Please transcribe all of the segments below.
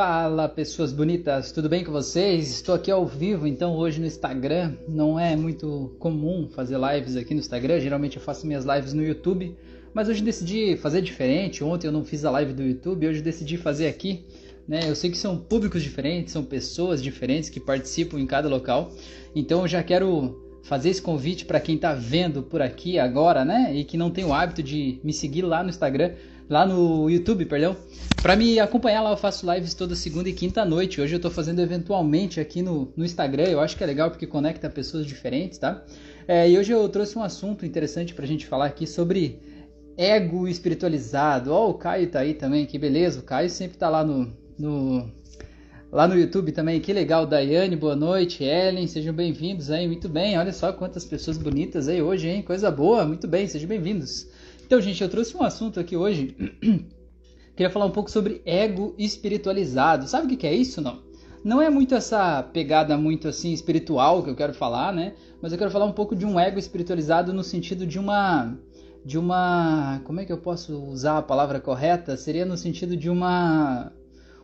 Fala pessoas bonitas, tudo bem com vocês? Estou aqui ao vivo então hoje no Instagram. Não é muito comum fazer lives aqui no Instagram, geralmente eu faço minhas lives no YouTube, mas hoje decidi fazer diferente. Ontem eu não fiz a live do YouTube, hoje decidi fazer aqui. Né? Eu sei que são públicos diferentes, são pessoas diferentes que participam em cada local, então eu já quero fazer esse convite para quem está vendo por aqui agora, né? E que não tem o hábito de me seguir lá no Instagram, lá no YouTube, perdão. Para me acompanhar lá, eu faço lives toda segunda e quinta noite. Hoje eu estou fazendo eventualmente aqui no, no Instagram. Eu acho que é legal porque conecta pessoas diferentes, tá? É, e hoje eu trouxe um assunto interessante para a gente falar aqui sobre ego espiritualizado. Ó, oh, o Caio tá aí também, que beleza. O Caio sempre tá lá no, no lá no YouTube também. Que legal, Daiane, boa noite. Ellen, sejam bem-vindos aí. Muito bem, olha só quantas pessoas bonitas aí hoje, hein? Coisa boa, muito bem, sejam bem-vindos. Então, gente, eu trouxe um assunto aqui hoje. Queria falar um pouco sobre ego espiritualizado. Sabe o que é isso, não? Não é muito essa pegada muito assim espiritual que eu quero falar, né? Mas eu quero falar um pouco de um ego espiritualizado no sentido de uma de uma, como é que eu posso usar a palavra correta? Seria no sentido de uma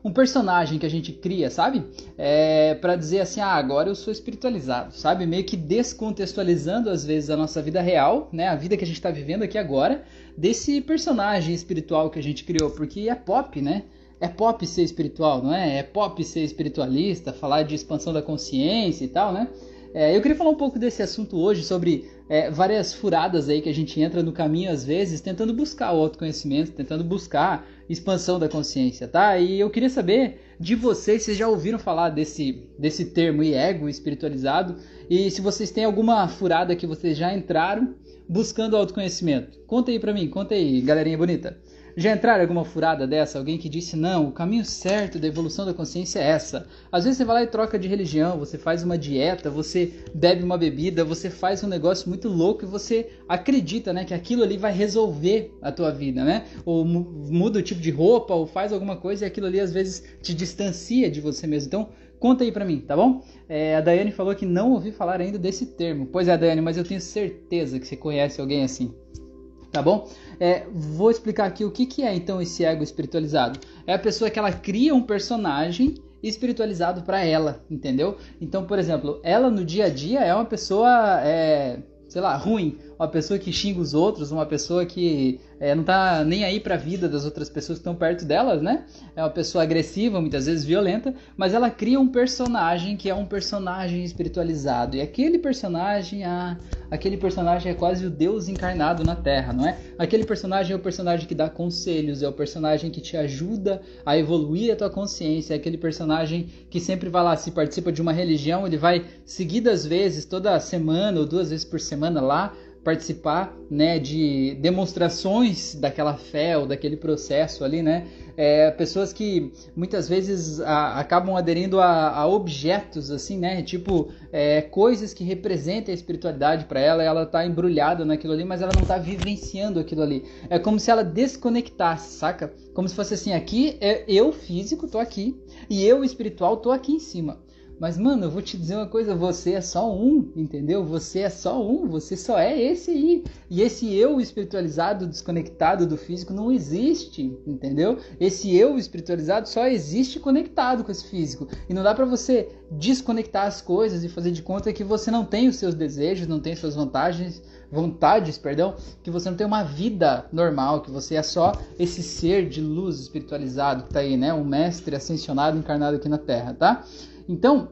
um personagem que a gente cria, sabe? É, para dizer assim, ah, agora eu sou espiritualizado, sabe? Meio que descontextualizando às vezes a nossa vida real, né? A vida que a gente está vivendo aqui agora, desse personagem espiritual que a gente criou, porque é pop, né? É pop ser espiritual, não é? É pop ser espiritualista, falar de expansão da consciência e tal, né? É, eu queria falar um pouco desse assunto hoje, sobre é, várias furadas aí que a gente entra no caminho às vezes, tentando buscar o autoconhecimento, tentando buscar expansão da consciência, tá? E eu queria saber de vocês, vocês já ouviram falar desse, desse termo ego espiritualizado? E se vocês têm alguma furada que vocês já entraram buscando autoconhecimento. Conta aí pra mim, conta aí, galerinha bonita. Já entraram alguma furada dessa? Alguém que disse, não, o caminho certo da evolução da consciência é essa. Às vezes você vai lá e troca de religião, você faz uma dieta, você bebe uma bebida, você faz um negócio muito louco e você acredita, né, que aquilo ali vai resolver a tua vida, né? Ou muda o tipo de roupa, ou faz alguma coisa e aquilo ali às vezes te distancia de você mesmo. Então, conta aí pra mim, tá bom? É, a Daiane falou que não ouvi falar ainda desse termo. Pois é, Daiane, mas eu tenho certeza que você conhece alguém assim tá bom? É, vou explicar aqui o que, que é então esse ego espiritualizado. É a pessoa que ela cria um personagem espiritualizado para ela, entendeu? Então, por exemplo, ela no dia a dia é uma pessoa, é, sei lá, ruim, uma pessoa que xinga os outros, uma pessoa que é, não tá nem aí para a vida das outras pessoas que estão perto delas, né? É uma pessoa agressiva, muitas vezes violenta, mas ela cria um personagem que é um personagem espiritualizado. E aquele personagem, ah, aquele personagem é quase o Deus encarnado na Terra, não é? Aquele personagem é o personagem que dá conselhos, é o personagem que te ajuda a evoluir a tua consciência, é aquele personagem que sempre vai lá, se participa de uma religião, ele vai seguidas vezes, toda semana ou duas vezes por semana lá, participar né, de demonstrações daquela fé ou daquele processo ali, né? É, pessoas que muitas vezes a, acabam aderindo a, a, objetos, assim, né? Tipo, é, coisas que representem a espiritualidade para ela, ela tá embrulhada naquilo ali, mas ela não tá vivenciando aquilo ali. É como se ela desconectasse, saca? Como se fosse assim, aqui é eu físico, tô aqui, e eu espiritual tô aqui em cima. Mas, mano, eu vou te dizer uma coisa: você é só um, entendeu? Você é só um, você só é esse aí. E esse eu espiritualizado, desconectado do físico, não existe, entendeu? Esse eu espiritualizado só existe conectado com esse físico. E não dá para você desconectar as coisas e fazer de conta que você não tem os seus desejos, não tem suas vantagens, vontades, perdão, que você não tem uma vida normal, que você é só esse ser de luz espiritualizado que tá aí, né? Um mestre ascensionado encarnado aqui na Terra, tá? Então,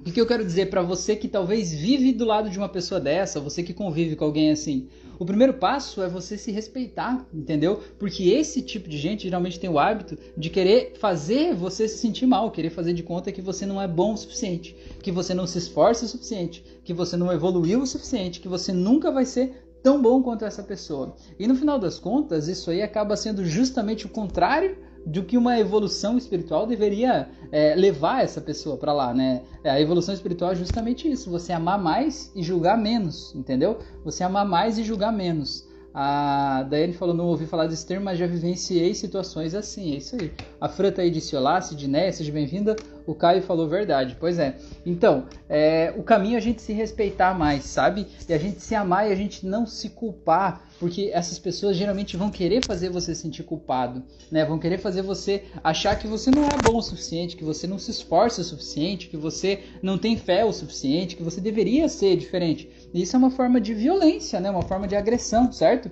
o que, eu quero dizer para você que talvez vive do lado de uma pessoa dessa, você que convive com alguém assim? O primeiro passo é você se respeitar, entendeu? Porque esse tipo de gente geralmente tem o hábito de querer fazer você se sentir mal, querer fazer de conta que você não é bom o suficiente, que você não se esforça o suficiente, que você não evoluiu o suficiente, que você nunca vai ser tão bom quanto essa pessoa. E no final das contas, isso aí acaba sendo justamente o contrário do que uma evolução espiritual deveria é, levar essa pessoa para lá, né? É, a evolução espiritual é justamente isso: você amar mais e julgar menos, entendeu? Você amar mais e julgar menos. A Daiane falou, não ouvi falar desse termo, mas já vivenciei situações assim, é isso aí. A Fran tá aí disse olá, Sidneia, seja bem-vinda. O Caio falou verdade, pois é. Então, é, o caminho é a gente se respeitar mais, sabe? E a gente se amar e a gente não se culpar, porque essas pessoas geralmente vão querer fazer você sentir culpado, né? Vão querer fazer você achar que você não é bom o suficiente, que você não se esforça o suficiente, que você não tem fé o suficiente, que você deveria ser diferente. E isso é uma forma de violência, né? Uma forma de agressão, certo?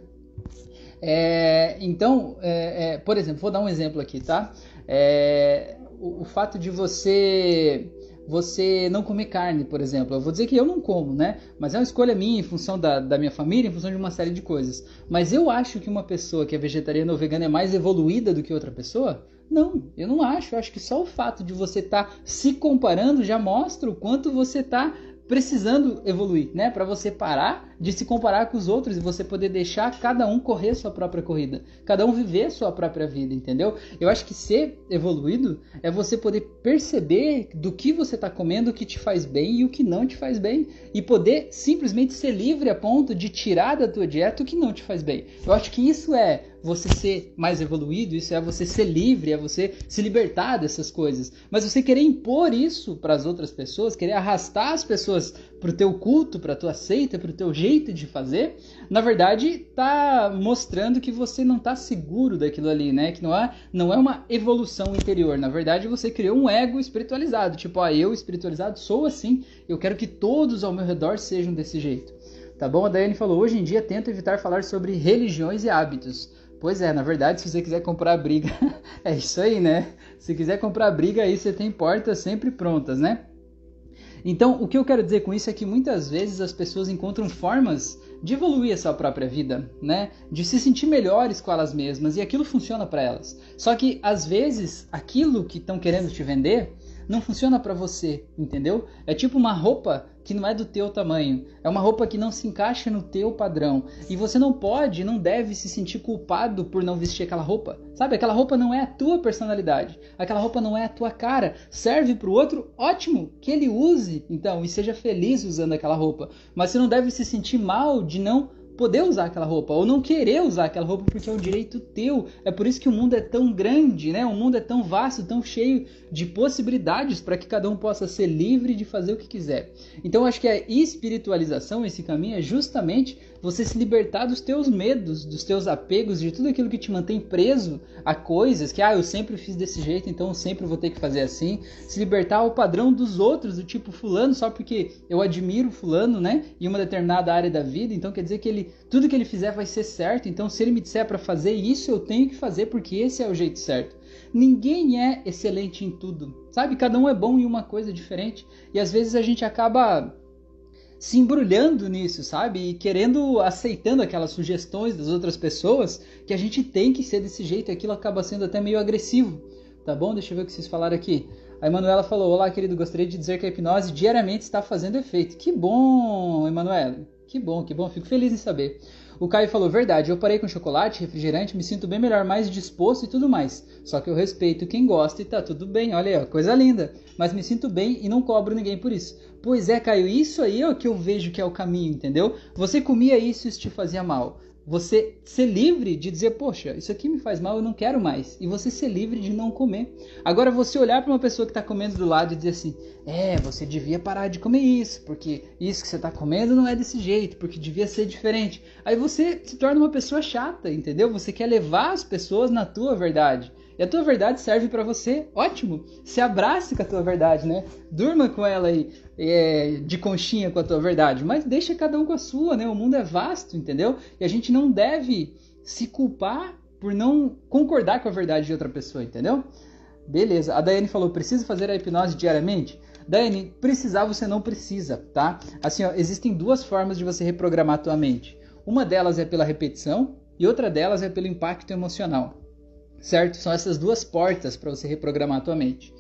É, então, é, é, por exemplo, vou dar um exemplo aqui, tá? É, o, fato de você você não comer carne, por exemplo. Eu vou dizer que eu não como, né? Mas é uma escolha minha em função da, da minha família, em função de uma série de coisas. Mas eu acho que uma pessoa que é vegetariana ou vegana é mais evoluída do que outra pessoa? Não, eu não acho. Eu acho que só o fato de você estar tá se comparando já mostra o quanto você está precisando evoluir, né? Para você parar de se comparar com os outros e você poder deixar cada um correr sua própria corrida, cada um viver sua própria vida, entendeu? Eu acho que ser evoluído é você poder perceber do que você está comendo, o que te faz bem e o que não te faz bem, e poder simplesmente ser livre a ponto de tirar da tua dieta o que não te faz bem. Eu acho que isso é você ser mais evoluído, isso é você ser livre, é você se libertar dessas coisas. Mas você querer impor isso para as outras pessoas, querer arrastar as pessoas para o teu culto, para a tua seita, para o teu jeito de fazer, na verdade está mostrando que você não está seguro daquilo ali, né? Que não é, não é uma evolução interior. Na verdade, você criou um ego espiritualizado. Tipo, ah, eu espiritualizado sou assim, eu quero que todos ao meu redor sejam desse jeito. Tá bom? A Daiane falou: hoje em dia tento evitar falar sobre religiões e hábitos. Pois é, na verdade, se você quiser comprar briga, é isso aí, né? Se quiser comprar briga, aí você tem portas sempre prontas, né? Então, o que eu quero dizer com isso é que muitas vezes as pessoas encontram formas de evoluir a sua própria vida, né? De se sentir melhores com elas mesmas e aquilo funciona para elas. Só que às vezes aquilo que estão querendo te vender não funciona para você, entendeu? É tipo uma roupa que não é do teu tamanho, é uma roupa que não se encaixa no teu padrão e você não pode, não deve se sentir culpado por não vestir aquela roupa. Sabe? Aquela roupa não é a tua personalidade, aquela roupa não é a tua cara. Serve para o outro, ótimo, que ele use, então, e seja feliz usando aquela roupa. Mas você não deve se sentir mal de não poder usar aquela roupa ou não querer usar aquela roupa porque é um direito teu. É por isso que o mundo é tão grande, né? O mundo é tão vasto, tão cheio de possibilidades para que cada um possa ser livre de fazer o que quiser. Então acho que a espiritualização, esse caminho é justamente você se libertar dos teus medos, dos teus apegos, de tudo aquilo que te mantém preso a coisas que, ah, eu sempre fiz desse jeito, então eu sempre vou ter que fazer assim. Se libertar ao padrão dos outros, do tipo fulano, só porque eu admiro fulano, né? Em uma determinada área da vida, então quer dizer que ele, tudo que ele fizer vai ser certo. Então se ele me disser para fazer isso, eu tenho que fazer porque esse é o jeito certo. Ninguém é excelente em tudo, sabe? Cada um é bom em uma coisa diferente. E às vezes a gente acaba se embrulhando nisso, sabe? E querendo, aceitando aquelas sugestões das outras pessoas que a gente tem que ser desse jeito e aquilo acaba sendo até meio agressivo. Tá bom? Deixa eu ver o que vocês falaram aqui. A Emanuela falou: Olá, querido, gostaria de dizer que a hipnose diariamente está fazendo efeito. Que bom, Emanuela. Que bom, que bom, fico feliz em saber. O Caio falou: Verdade, eu parei com chocolate, refrigerante, me sinto bem melhor, mais disposto e tudo mais. Só que eu respeito quem gosta e tá tudo bem, olha aí, ó, coisa linda. Mas me sinto bem e não cobro ninguém por isso. Pois é, Caio, isso aí é o que eu vejo que é o caminho, entendeu? Você comia isso e isso te fazia mal você ser livre de dizer, poxa, isso aqui me faz mal, eu não quero mais. E você ser livre de não comer. Agora, você olhar para uma pessoa que está comendo do lado e dizer assim, é, você devia parar de comer isso, porque isso que você está comendo não é desse jeito, porque devia ser diferente. Aí você se torna uma pessoa chata, entendeu? Você quer levar as pessoas na tua verdade. E a tua verdade serve para você, ótimo. Se abrace com a tua verdade, né? Durma com ela aí, é, de conchinha com a tua verdade. Mas deixa cada um com a sua, né? O mundo é vasto, entendeu? E a gente não deve se culpar por não concordar com a verdade de outra pessoa, entendeu? Beleza. A Daiane falou: precisa fazer a hipnose diariamente? Daiane, precisar você não precisa, tá? Assim, ó, existem duas formas de você reprogramar a tua mente. Uma delas é pela repetição e outra delas é pelo impacto emocional certo? São essas duas portas para você reprogramar a tua mente.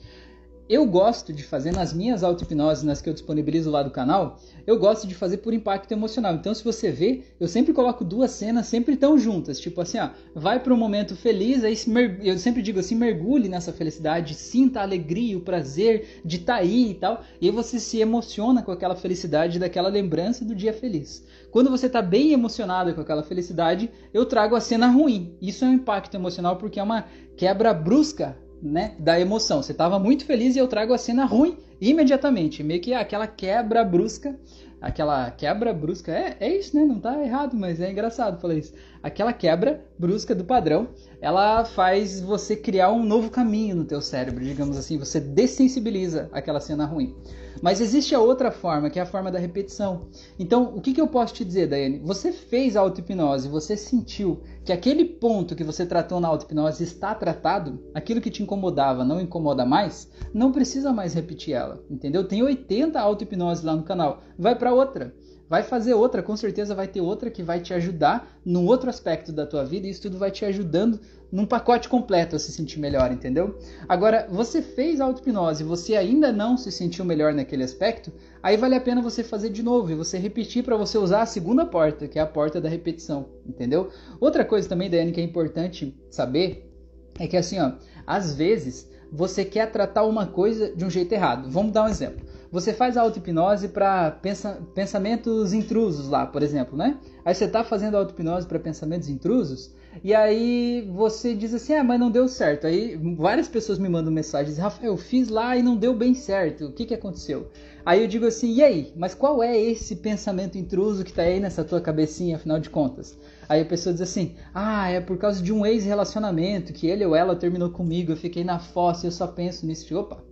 Eu gosto de fazer nas minhas auto-hipnoses, nas que eu disponibilizo lá do canal, eu gosto de fazer por impacto emocional. Então, se você vê, eu sempre coloco duas cenas sempre tão juntas. Tipo assim, ó, vai para um momento feliz, aí eu sempre digo assim, mergulhe nessa felicidade, sinta a alegria, o prazer de estar tá aí e tal. E você se emociona com aquela felicidade, daquela lembrança do dia feliz. Quando você está bem emocionado com aquela felicidade, eu trago a cena ruim. Isso é um impacto emocional porque é uma quebra brusca né, da emoção. Você estava muito feliz e eu trago a cena ruim imediatamente, meio que aquela quebra brusca, aquela quebra brusca, é, é isso, né? Não tá errado, mas é engraçado falar isso. Aquela quebra brusca do padrão, ela faz você criar um novo caminho no teu cérebro, digamos assim, você dessensibiliza aquela cena ruim. Mas existe a outra forma, que é a forma da repetição. Então, o que, que eu posso te dizer, Daiane? Você fez a auto-hipnose, você sentiu que aquele ponto que você tratou na auto-hipnose está tratado, aquilo que te incomodava não incomoda mais, não precisa mais repetir ela, entendeu? Tem 80 auto-hipnose lá no canal, vai para outra vai fazer outra, com certeza vai ter outra que vai te ajudar num outro aspecto da tua vida e isso tudo vai te ajudando num pacote completo a se sentir melhor, entendeu? Agora, você fez auto-hipnose e você ainda não se sentiu melhor naquele aspecto, aí vale a pena você fazer de novo e você repetir para você usar a segunda porta, que é a porta da repetição, entendeu? Outra coisa também, Daiane, que é importante saber é que assim, ó, às vezes você quer tratar uma coisa de um jeito errado. Vamos dar um exemplo. Você faz a auto-hipnose para pensa, pensamentos intrusos lá, por exemplo, né? Aí você está fazendo a auto-hipnose para pensamentos intrusos e aí você diz assim, ah, mas não deu certo. Aí várias pessoas me mandam mensagens, Rafael, eu fiz lá e não deu bem certo. O que, que aconteceu? Aí eu digo assim, e aí? Mas qual é esse pensamento intruso que está aí nessa tua cabecinha, afinal de contas? Aí a pessoa diz assim, ah, é por causa de um ex-relacionamento, que ele ou ela terminou comigo, eu fiquei na fossa e eu só penso nisso. Opa,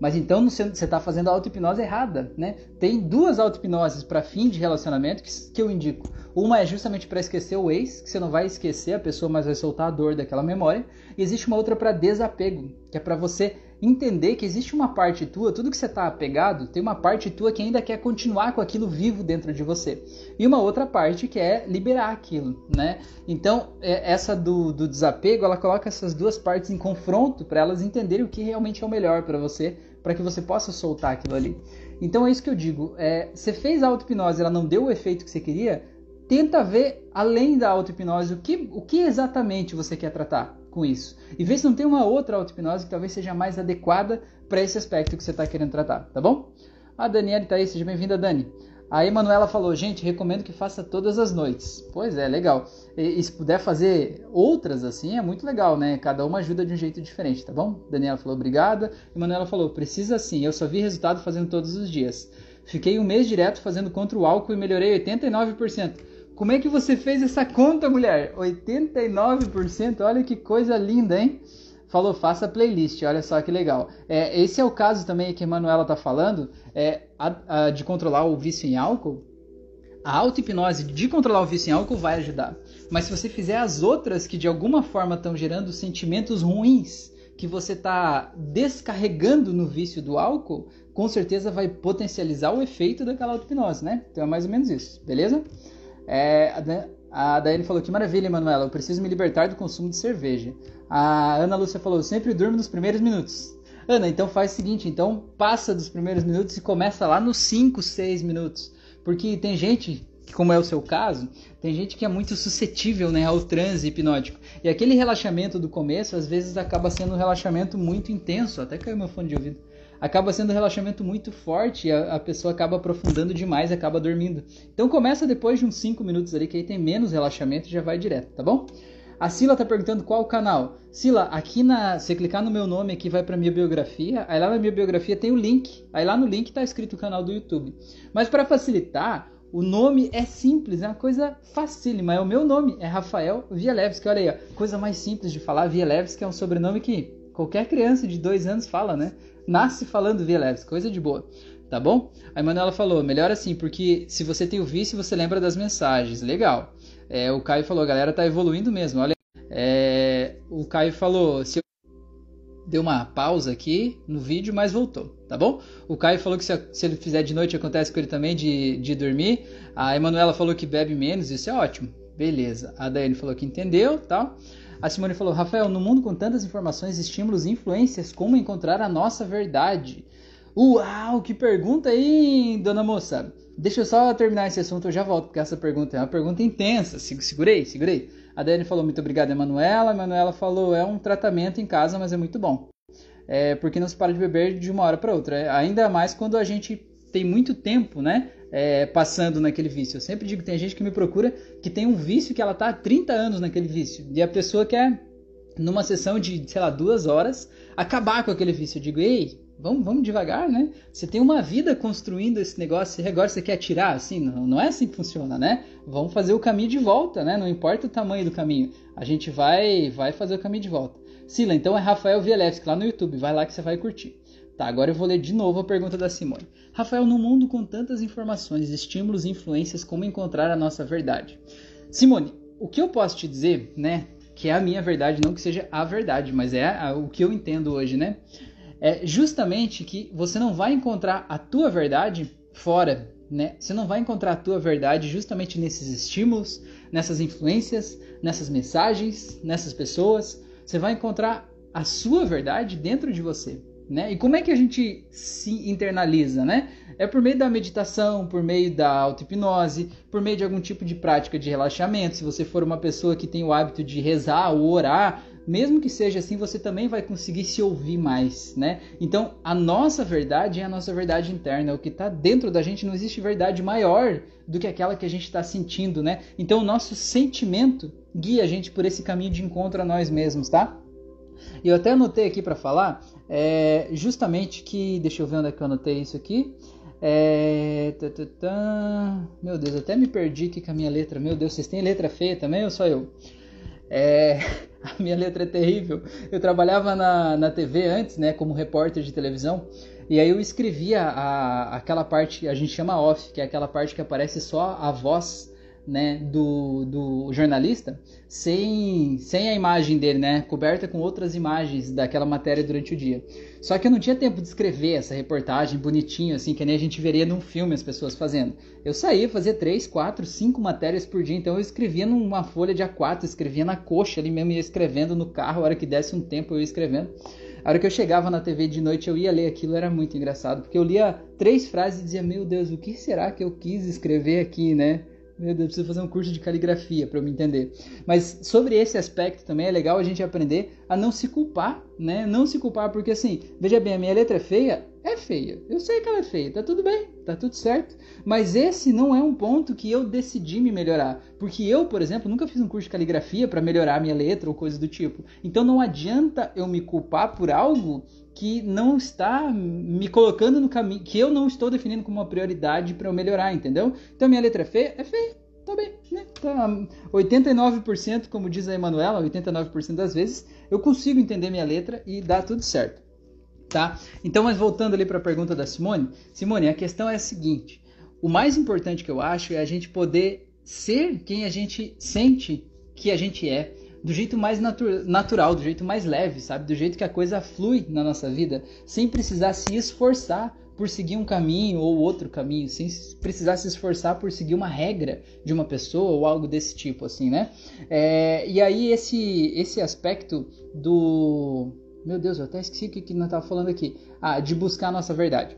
mas então você está fazendo a auto-hipnose errada, né? Tem duas auto-hipnoses para fim de relacionamento que, que eu indico. Uma é justamente para esquecer o ex, que você não vai esquecer a pessoa, mas vai soltar a dor daquela memória. E existe uma outra para desapego, que é para você entender que existe uma parte tua, tudo que você está apegado, tem uma parte tua que ainda quer continuar com aquilo vivo dentro de você. E uma outra parte que é liberar aquilo, né? Então, é, essa do, do desapego, ela coloca essas duas partes em confronto para elas entenderem o que realmente é o melhor para você, para que você possa soltar aquilo ali. Então é isso que eu digo. É, você fez a auto-hipnose, ela não deu o efeito que você queria, tenta ver além da auto-hipnose o que, o que exatamente você quer tratar com isso. E vê se não tem uma outra auto-hipnose que talvez seja mais adequada para esse aspecto que você está querendo tratar, tá bom? A Daniela está aí, seja bem-vinda, Dani. A Emanuela falou, gente, recomendo que faça todas as noites. Pois é, legal. E, e, se puder fazer outras assim, é muito legal, né? Cada uma ajuda de um jeito diferente, tá bom? Daniela falou, obrigada. Emanuela falou, precisa sim, eu só vi resultado fazendo todos os dias. Fiquei um mês direto fazendo contra o álcool e melhorei 89%. Como é que você fez essa conta, mulher? 89%? Olha que coisa linda, hein? Falou, faça playlist, olha só que legal. É, esse é o caso também que a Manuela tá falando, é, a, a, de controlar o vício em álcool. A auto-hipnose de controlar o vício em álcool vai ajudar. Mas se você fizer as outras que de alguma forma estão gerando sentimentos ruins, que você está descarregando no vício do álcool, com certeza vai potencializar o efeito daquela auto-hipnose, né? Então é mais ou menos isso, beleza? É, a Daiane falou que maravilha, Emanuela, eu preciso me libertar do consumo de cerveja. A Ana Lúcia falou, sempre durmo nos primeiros minutos. Ana, então faz o seguinte, então passa dos primeiros minutos e começa lá nos 5, 6 minutos. Porque tem gente, como é o seu caso, tem gente que é muito suscetível né, ao transe hipnótico. E aquele relaxamento do começo, às vezes, acaba sendo um relaxamento muito intenso. Até caiu meu fone de ouvido acaba sendo um relaxamento muito forte e a, a, pessoa acaba aprofundando demais acaba dormindo. Então começa depois de uns 5 minutos ali, que aí tem menos relaxamento e já vai direto, tá bom? A Sila tá perguntando qual canal. Sila, aqui na. Você clicar no meu nome aqui vai pra minha biografia. Aí lá na minha biografia tem o link. Aí lá no link tá escrito o canal do YouTube. Mas para facilitar, o nome é simples, é uma coisa facílima. É o meu nome, é Rafael Vielewski. Olha aí, ó, coisa mais simples de falar. Vielewski é um sobrenome que qualquer criança de dois anos fala, né? nasce falando leves, coisa de boa, tá bom? A Emanuela falou, melhor assim, porque se você tem o vício, você lembra das mensagens, legal. É, o Caio falou, a galera tá evoluindo mesmo, olha. É, o Caio falou, se eu... deu uma pausa aqui no vídeo, mas voltou, tá bom? O Caio falou que se, se ele fizer de noite acontece com ele também de, de dormir. A Emanuela falou que bebe menos, isso é ótimo. Beleza. A Daiane falou que entendeu, tal. A Simone falou: Rafael, no mundo com tantas informações, estímulos e influências, como encontrar a nossa verdade? Uau, que pergunta aí, dona moça. Deixa eu só terminar esse assunto, eu já volto, porque essa pergunta é uma pergunta intensa. Segurei, segurei. A Dani falou: muito obrigado, Emanuela. A Emanuela falou: é um tratamento em casa, mas é muito bom. É porque não se para de beber de uma hora para outra. É, ainda mais quando a gente tem muito tempo, né? é, passando naquele vício. Eu sempre digo que tem gente que me procura que tem um vício que ela tá há 30 anos naquele vício. E a pessoa quer numa sessão de, sei lá, duas horas, acabar com aquele vício. Eu digo, ei, vamos, vamos devagar, né? Você tem uma vida construindo esse negócio e agora você quer tirar, assim, não, não é assim que funciona, né? Vamos fazer o caminho de volta, né? Não importa o tamanho do caminho, a gente vai, vai fazer o caminho de volta. Sila, então é Rafael Vielewski lá no YouTube, vai lá que você vai curtir. Tá, agora eu vou ler de novo a pergunta da Simone. Rafael, no mundo com tantas informações, estímulos e influências, como encontrar a nossa verdade? Simone, o que eu posso te dizer, né, que é a minha verdade, não que seja a verdade, mas é a, o que eu entendo hoje, né? É justamente que você não vai encontrar a tua verdade fora, né? Você não vai encontrar a tua verdade justamente nesses estímulos, nessas influências, nessas mensagens, nessas pessoas. Você vai encontrar a sua verdade dentro de você. Né? E como é que a gente se internaliza, né? É por meio da meditação, por meio da auto-hipnose, por meio de algum tipo de prática de relaxamento. Se você for uma pessoa que tem o hábito de rezar ou orar, mesmo que seja assim, você também vai conseguir se ouvir mais, né? Então, a nossa verdade é a nossa verdade interna, o que está dentro da gente não existe verdade maior do que aquela que a gente está sentindo, né? Então, o nosso sentimento guia a gente por esse caminho de encontro a nós mesmos, tá? E eu até anotei aqui para falar, é, justamente que. Deixa eu ver onde é que eu anotei isso aqui. É. Meu Deus, até me perdi aqui com a minha letra. Meu Deus, vocês têm letra feia também ou só eu? É, a minha letra é terrível. Eu trabalhava na, na TV antes, né, como repórter de televisão. E aí eu escrevia a, aquela parte que a gente chama off, que é aquela parte que aparece só a voz né, do, do jornalista sem, sem a imagem dele, né, coberta com outras imagens daquela matéria durante o dia. Só que eu não tinha tempo de escrever essa reportagem bonitinho, assim, que nem a gente veria num filme as pessoas fazendo. Eu saía, fazia três, quatro, cinco matérias por dia, então eu escrevia numa folha de A4, escrevia na coxa ali mesmo, ia escrevendo no carro, a hora que desse um tempo eu ia escrevendo. A hora que eu chegava na TV de noite eu ia ler aquilo, era muito engraçado, porque eu lia três frases e dizia, meu Deus, o que será que eu quis escrever aqui, né? Meu Deus, preciso fazer um curso de caligrafia para eu me entender. Mas sobre esse aspecto também é legal a gente aprender a não se culpar, né? Não se culpar, porque assim, veja bem, a minha letra é feia, é feia. Eu sei que ela é feia, tá tudo bem, tá tudo certo. Mas esse não é um ponto que eu decidi me melhorar. Porque eu, por exemplo, nunca fiz um curso de caligrafia para melhorar a minha letra ou coisa do tipo. Então não adianta eu me culpar por algo que não está me colocando no caminho, que eu não estou definindo como uma prioridade para eu melhorar, entendeu? Então minha letra é feia, é feia, tá bem, né? Tá 89%, como diz a Emanuela, 89% das vezes eu consigo entender minha letra e dá tudo certo, tá? Então, mas voltando ali para a pergunta da Simone, Simone, a questão é a seguinte: o mais importante que eu acho é a gente poder ser quem a gente sente que a gente é do jeito mais natu natural, do jeito mais leve, sabe? Do jeito que a coisa flui na nossa vida, sem precisar se esforçar por seguir um caminho ou outro caminho, sem precisar se esforçar por seguir uma regra de uma pessoa ou algo desse tipo, assim, né? É, e aí esse, esse aspecto do... Meu Deus, eu até esqueci o que, que nós estava falando aqui. Ah, de buscar a nossa verdade.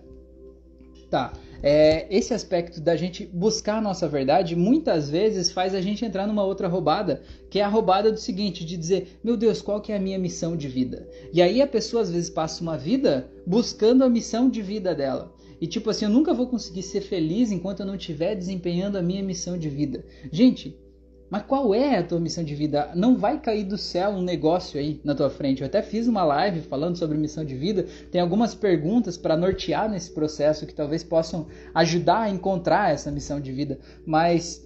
Tá é, esse aspecto da gente buscar a nossa verdade muitas vezes faz a gente entrar numa outra roubada, que é a roubada do seguinte, de dizer, meu Deus, qual que é a minha missão de vida? E aí a pessoa às vezes passa uma vida buscando a missão de vida dela. E tipo assim, eu nunca vou conseguir ser feliz enquanto eu não estiver desempenhando a minha missão de vida. Gente, mas qual é a tua missão de vida? Não vai cair do céu um negócio aí na tua frente. Eu até fiz uma live falando sobre missão de vida. Tem algumas perguntas para nortear nesse processo que talvez possam ajudar a encontrar essa missão de vida. Mas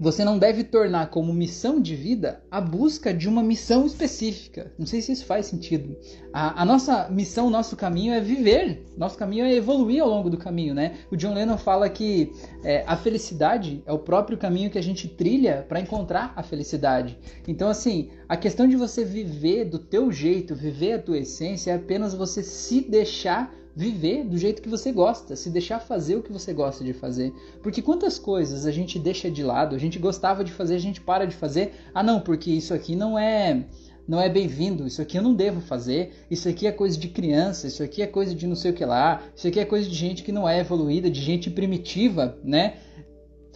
você não deve tornar como missão de vida a busca de uma missão específica. Não sei se isso faz sentido. A, a, nossa missão, nosso caminho é viver. Nosso caminho é evoluir ao longo do caminho, né? O John Lennon fala que é, a felicidade é o próprio caminho que a gente trilha para encontrar a felicidade. Então, assim, a questão de você viver do teu jeito, viver a tua essência, é apenas você se deixar viver do jeito que você gosta, se deixar fazer o que você gosta de fazer. Porque quantas coisas a gente deixa de lado, a gente gostava de fazer, a gente para de fazer. Ah, não, porque isso aqui não é não é bem-vindo, isso aqui eu não devo fazer, isso aqui é coisa de criança, isso aqui é coisa de não sei o que lá, isso aqui é coisa de gente que não é evoluída, de gente primitiva, né?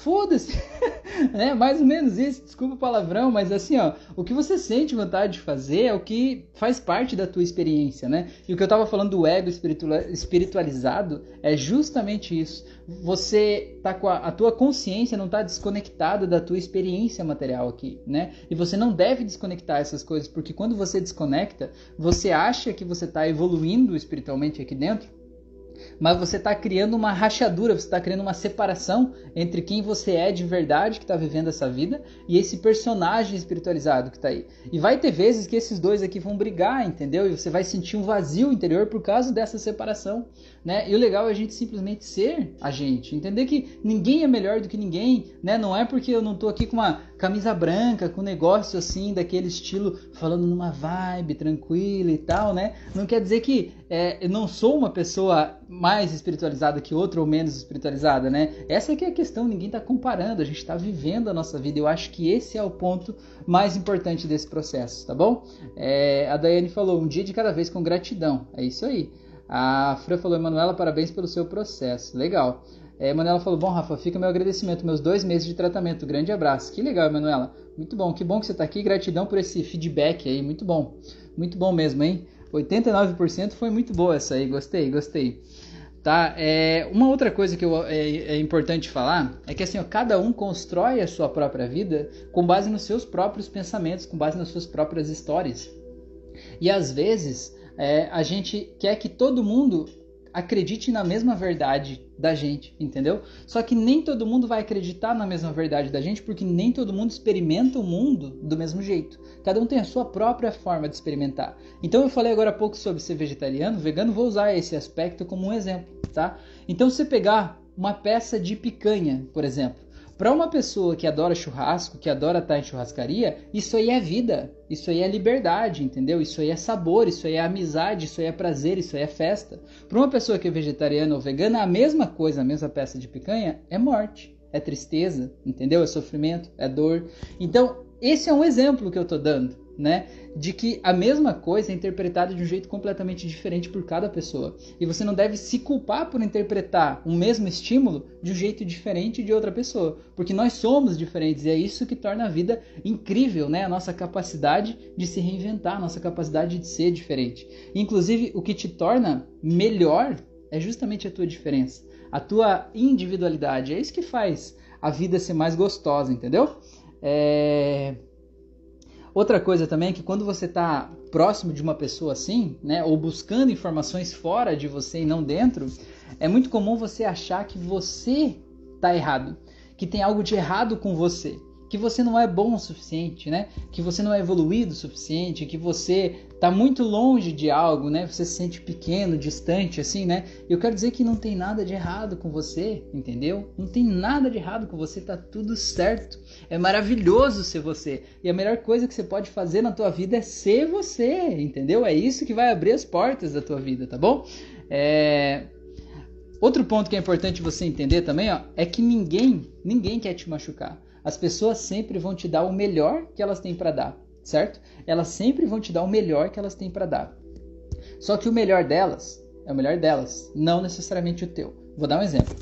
Foda-se. é mais ou menos isso, desculpa o palavrão, mas assim, ó, o que você sente vontade de fazer é o que faz parte da tua experiência, né? E o que eu tava falando do ego espiritualizado é justamente isso. Você tá com a, a tua consciência não tá desconectada da tua experiência material aqui, né? E você não deve desconectar essas coisas, porque quando você desconecta, você acha que você tá evoluindo espiritualmente aqui dentro, mas você está criando uma rachadura, você está criando uma separação entre quem você é de verdade que está vivendo essa vida e esse personagem espiritualizado que está aí. E vai ter vezes que esses dois aqui vão brigar, entendeu? E você vai sentir um vazio interior por causa dessa separação, né? E o legal é a gente simplesmente ser a gente, entender que ninguém é melhor do que ninguém, né? Não é porque eu não estou aqui com uma camisa branca, com negócio assim daquele estilo, falando numa vibe tranquila e tal, né? Não quer dizer que é, eu não sou uma pessoa mais espiritualizada que outra ou menos espiritualizada, né? Essa aqui é a questão, ninguém está comparando, a gente está vivendo a nossa vida. Eu acho que esse é o ponto mais importante desse processo, tá bom? É, a Daiane falou, um dia de cada vez com gratidão. É isso aí. A Fran falou, Emanuela, parabéns pelo seu processo. Legal. É, Emanuela falou, bom, Rafa, fica meu agradecimento, meus dois meses de tratamento. Grande abraço. Que legal, Emanuela. Muito bom, que bom que você está aqui. Gratidão por esse feedback aí, muito bom. Muito bom mesmo, hein? 89% foi muito boa essa aí, gostei, gostei. Tá, é, uma outra coisa que eu, é, é, importante falar é que assim, ó, cada um constrói a sua própria vida com base nos seus próprios pensamentos, com base nas suas próprias histórias. E às vezes é, a gente quer que todo mundo acredite na mesma verdade da gente, entendeu? Só que nem todo mundo vai acreditar na mesma verdade da gente, porque nem todo mundo experimenta o mundo do mesmo jeito. Cada um tem a sua própria forma de experimentar. Então eu falei agora há pouco sobre ser vegetariano, vegano, vou usar esse aspecto como um exemplo, tá? Então se você pegar uma peça de picanha, por exemplo, para uma pessoa que adora churrasco, que adora estar em churrascaria, isso aí é vida, isso aí é liberdade, entendeu? Isso aí é sabor, isso aí é amizade, isso aí é prazer, isso aí é festa. Para uma pessoa que é vegetariana ou vegana, a mesma coisa, a mesma peça de picanha é morte, é tristeza, entendeu? É sofrimento, é dor. Então, esse é um exemplo que eu estou dando né? De que a mesma coisa é interpretada de um jeito completamente diferente por cada pessoa. E você não deve se culpar por interpretar um mesmo estímulo de um jeito diferente de outra pessoa, porque nós somos diferentes e é isso que torna a vida incrível, né? A nossa capacidade de se reinventar, a nossa capacidade de ser diferente. Inclusive, o que te torna melhor é justamente a tua diferença, a tua individualidade. É isso que faz a vida ser mais gostosa, entendeu? É... Outra coisa também é que quando você está próximo de uma pessoa assim, né, ou buscando informações fora de você e não dentro, é muito comum você achar que você está errado, que tem algo de errado com você que você não é bom o suficiente, né? Que você não é evoluído o suficiente, que você está muito longe de algo, né? Você se sente pequeno, distante, assim, né? Eu quero dizer que não tem nada de errado com você, entendeu? Não tem nada de errado com você, tá tudo certo. É maravilhoso ser você. E a melhor coisa que você pode fazer na tua vida é ser você, entendeu? É isso que vai abrir as portas da tua vida, tá bom? É... Outro ponto que é importante você entender também, ó, é que ninguém, ninguém quer te machucar as pessoas sempre vão te dar o melhor que elas têm para dar, certo? Elas sempre vão te dar o melhor que elas têm para dar. Só que o melhor delas é o melhor delas, não necessariamente o teu. Vou dar um exemplo.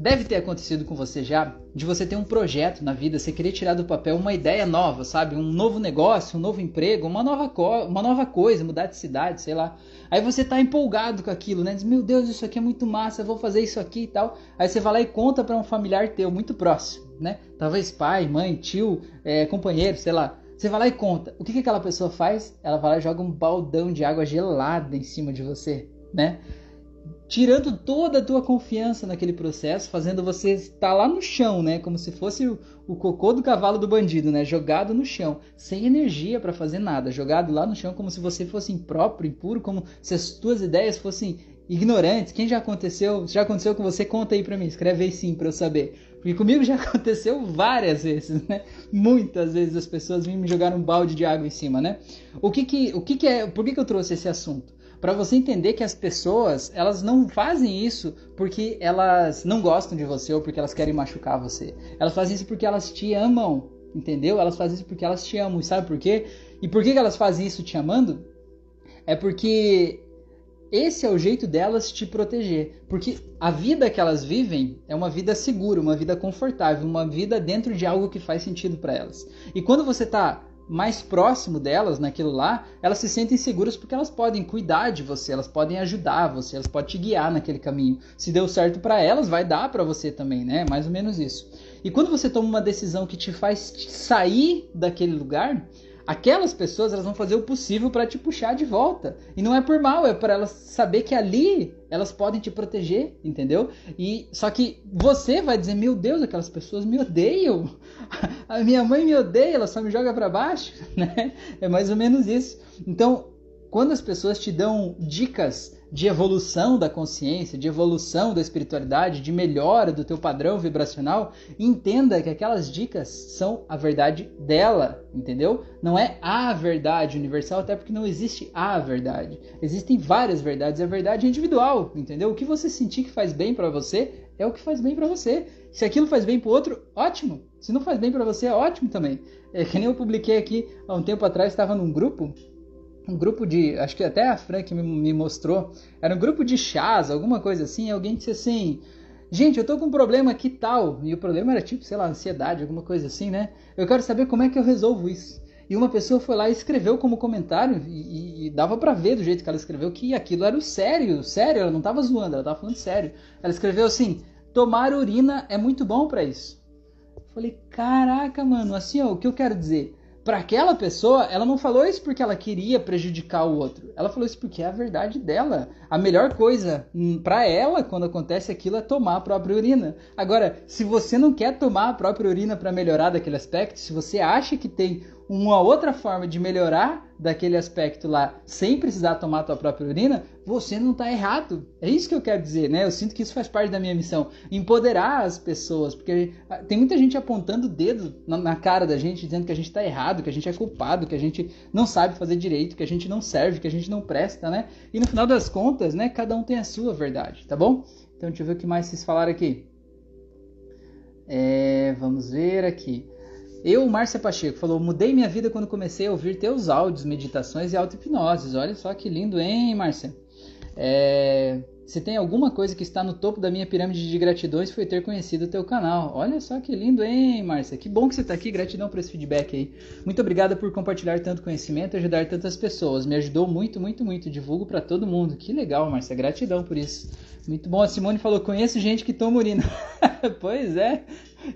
Deve ter acontecido com você já de você ter um projeto na vida, você querer tirar do papel uma ideia nova, sabe? Um novo negócio, um novo emprego, uma nova, uma nova coisa, mudar de cidade, sei lá. Aí você tá empolgado com aquilo, né? Diz, meu Deus, isso aqui é muito massa, vou fazer isso aqui e tal. Aí você vai lá e conta para um familiar teu, muito próximo, né? Talvez pai, mãe, tio, é, companheiro, sei lá. Você vai lá e conta. O que, que aquela pessoa faz? Ela vai lá e joga um baldão de água gelada em cima de você, né? Tirando toda a tua confiança naquele processo, fazendo você estar lá no chão, né, como se fosse o, o cocô do cavalo do bandido, né, jogado no chão, sem energia para fazer nada, jogado lá no chão como se você fosse impróprio, impuro, como se as tuas ideias fossem ignorantes. Quem já aconteceu? Já aconteceu com você? Conta aí para mim, escreve aí sim para eu saber. Porque comigo já aconteceu várias vezes, né? Muitas vezes as pessoas vêm me jogar um balde de água em cima, né? O que que, o que, que é? Por que, que eu trouxe esse assunto? Para você entender que as pessoas elas não fazem isso porque elas não gostam de você ou porque elas querem machucar você. Elas fazem isso porque elas te amam, entendeu? Elas fazem isso porque elas te amam. E sabe por quê? E por que elas fazem isso te amando? É porque esse é o jeito delas te proteger, porque a vida que elas vivem é uma vida segura, uma vida confortável, uma vida dentro de algo que faz sentido para elas. E quando você está mais próximo delas naquilo lá, elas se sentem seguras porque elas podem cuidar de você, elas podem ajudar você, elas podem te guiar naquele caminho. Se deu certo para elas, vai dar para você também, né? Mais ou menos isso. E quando você toma uma decisão que te faz sair daquele lugar, aquelas pessoas elas vão fazer o possível para te puxar de volta. E não é por mal, é para elas saber que ali elas podem te proteger, entendeu? E só que você vai dizer: "Meu Deus, aquelas pessoas me odeiam. A minha mãe me odeia, ela só me joga para baixo", né? É mais ou menos isso. Então, quando as pessoas te dão dicas de evolução da consciência, de evolução da espiritualidade, de melhora do teu padrão vibracional, entenda que aquelas dicas são a verdade dela, entendeu? Não é a verdade universal, até porque não existe a verdade. Existem várias verdades, a verdade é individual, entendeu? O que você sentir que faz bem para você é o que faz bem para você. Se aquilo faz bem para outro, ótimo. Se não faz bem para você, é ótimo também. É que nem eu publiquei aqui há um tempo atrás, estava num grupo um grupo de. Acho que até a Frank me, me mostrou. Era um grupo de chás, alguma coisa assim. Alguém disse assim: Gente, eu tô com um problema aqui tal. E o problema era tipo, sei lá, ansiedade, alguma coisa assim, né? Eu quero saber como é que eu resolvo isso. E uma pessoa foi lá e escreveu como comentário, e, e dava para ver do jeito que ela escreveu que aquilo era o sério, sério, ela não tava zoando, ela tava falando sério. Ela escreveu assim: tomar urina é muito bom para isso. Eu falei, caraca, mano, assim, ó, o que eu quero dizer? Para aquela pessoa, ela não falou isso porque ela queria prejudicar o outro. Ela falou isso porque é a verdade dela. A melhor coisa hum, para ela quando acontece aquilo é tomar a própria urina. Agora, se você não quer tomar a própria urina para melhorar daquele aspecto, se você acha que tem uma outra forma de melhorar daquele aspecto lá sem precisar tomar a tua própria urina, você não está errado. É isso que eu quero dizer, né? Eu sinto que isso faz parte da minha missão, empoderar as pessoas, porque ah, tem muita gente apontando o dedo na, cara da gente, dizendo que a gente está errado, que a gente é culpado, que a gente não sabe fazer direito, que a gente não serve, que a gente não presta, né? E no final das contas, né, cada um tem a sua verdade, tá bom? Então deixa eu ver o que mais vocês falaram aqui. É, vamos ver aqui. Eu, Márcia Pacheco, falou: mudei minha vida quando comecei a ouvir teus áudios, meditações e auto-hipnoses. Olha só que lindo, hein, Márcia? É, se tem alguma coisa que está no topo da minha pirâmide de gratidões foi ter conhecido o teu canal. Olha só que lindo, hein, Márcia? Que bom que você está aqui. Gratidão por esse feedback aí. Muito obrigada por compartilhar tanto conhecimento e ajudar tantas pessoas. Me ajudou muito, muito, muito. Divulgo para todo mundo. Que legal, Márcia. Gratidão por isso. Muito bom. A Simone falou: conheço gente que toma urina. pois é.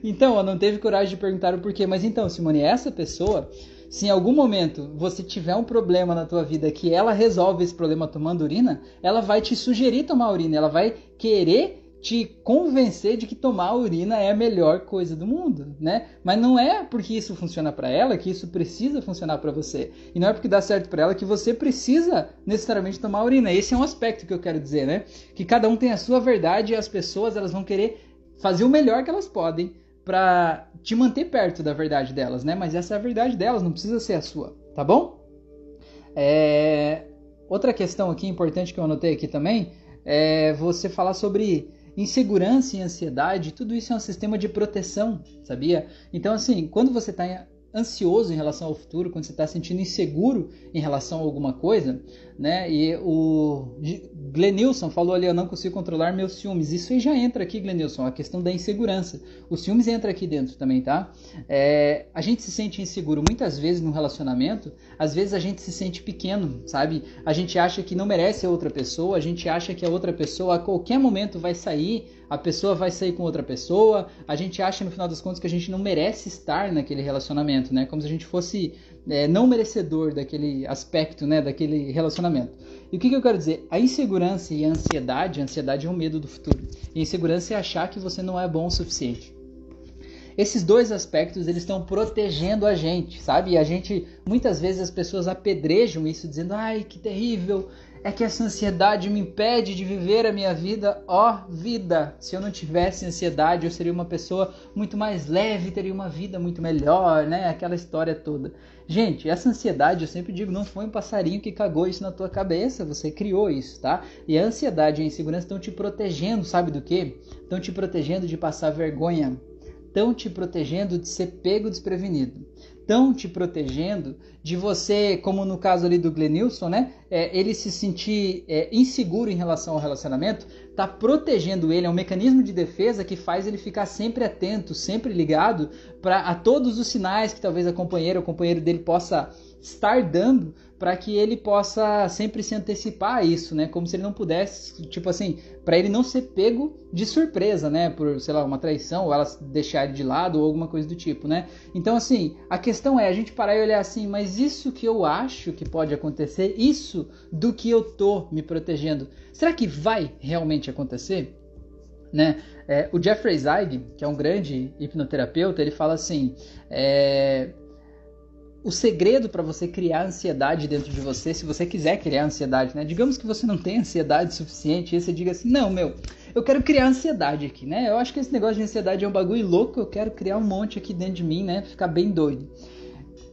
Então, não teve coragem de perguntar o porquê. Mas então, Simone, essa pessoa, se em algum momento você tiver um problema na tua vida que ela resolve esse problema tomando urina, ela vai te sugerir tomar urina. Ela vai querer te convencer de que tomar urina é a melhor coisa do mundo, né? Mas não é porque isso funciona para ela que isso precisa funcionar para você. E não é porque dá certo para ela que você precisa necessariamente tomar urina. Esse é um aspecto que eu quero dizer, né? Que cada um tem a sua verdade e as pessoas elas vão querer fazer o melhor que elas podem para te manter perto da verdade delas, né? Mas essa é a verdade delas, não precisa ser a sua, tá bom? É... Outra questão aqui importante que eu anotei aqui também é você falar sobre insegurança e ansiedade. Tudo isso é um sistema de proteção, sabia? Então, assim, quando você está ansioso em relação ao futuro, quando você está sentindo inseguro em relação a alguma coisa, né? E o Glenilson falou ali, eu não consigo controlar meus ciúmes. Isso aí já entra aqui, Glenilson, a questão da insegurança. Os ciúmes entra aqui dentro também, tá? É, a gente se sente inseguro muitas vezes no relacionamento, às vezes a gente se sente pequeno, sabe? A gente acha que não merece a outra pessoa, a gente acha que a outra pessoa a qualquer momento vai sair, a pessoa vai sair com outra pessoa, a gente acha no final das contas que a gente não merece estar naquele relacionamento, né? Como se a gente fosse é, não merecedor daquele aspecto, né? Daquele relacionamento. E o que, que eu quero dizer? A insegurança e a ansiedade, a ansiedade é um medo do futuro. E a insegurança é achar que você não é bom o suficiente. Esses dois aspectos eles estão protegendo a gente, sabe? E a gente muitas vezes as pessoas apedrejam isso dizendo: "Ai, que terrível! É que essa ansiedade me impede de viver a minha vida, ó vida. Se eu não tivesse ansiedade, eu seria uma pessoa muito mais leve, teria uma vida muito melhor, né? Aquela história toda. Gente, essa ansiedade, eu sempre digo, não foi um passarinho que cagou isso na tua cabeça, você criou isso, tá? E a ansiedade e a insegurança estão te protegendo, sabe do quê? Estão te protegendo de passar vergonha, estão te protegendo de ser pego desprevenido, estão te protegendo de você, como no caso ali do Glenilson, né? É, ele se sentir é, inseguro em relação ao relacionamento, tá protegendo ele, é um mecanismo de defesa que faz ele ficar sempre atento, sempre ligado para a todos os sinais que talvez a companheira ou companheiro dele possa estar dando para que ele possa sempre se antecipar a isso, né? Como se ele não pudesse, tipo assim, para ele não ser pego de surpresa, né? Por, sei lá, uma traição, ou ela deixar ele de lado, ou alguma coisa do tipo, né? Então, assim, a questão é a gente parar e olhar assim, mas isso que eu acho que pode acontecer, isso do que eu tô me protegendo, será que vai realmente acontecer? Né? É, o Jeffrey Zeig, que é um grande hipnoterapeuta, ele fala assim: é, o segredo para você criar ansiedade dentro de você, se você quiser criar ansiedade, né? Digamos que você não tem ansiedade suficiente e você diga assim: não, meu, eu quero criar ansiedade aqui, né? Eu acho que esse negócio de ansiedade é um bagulho louco, eu quero criar um monte aqui dentro de mim, né? Ficar bem doido.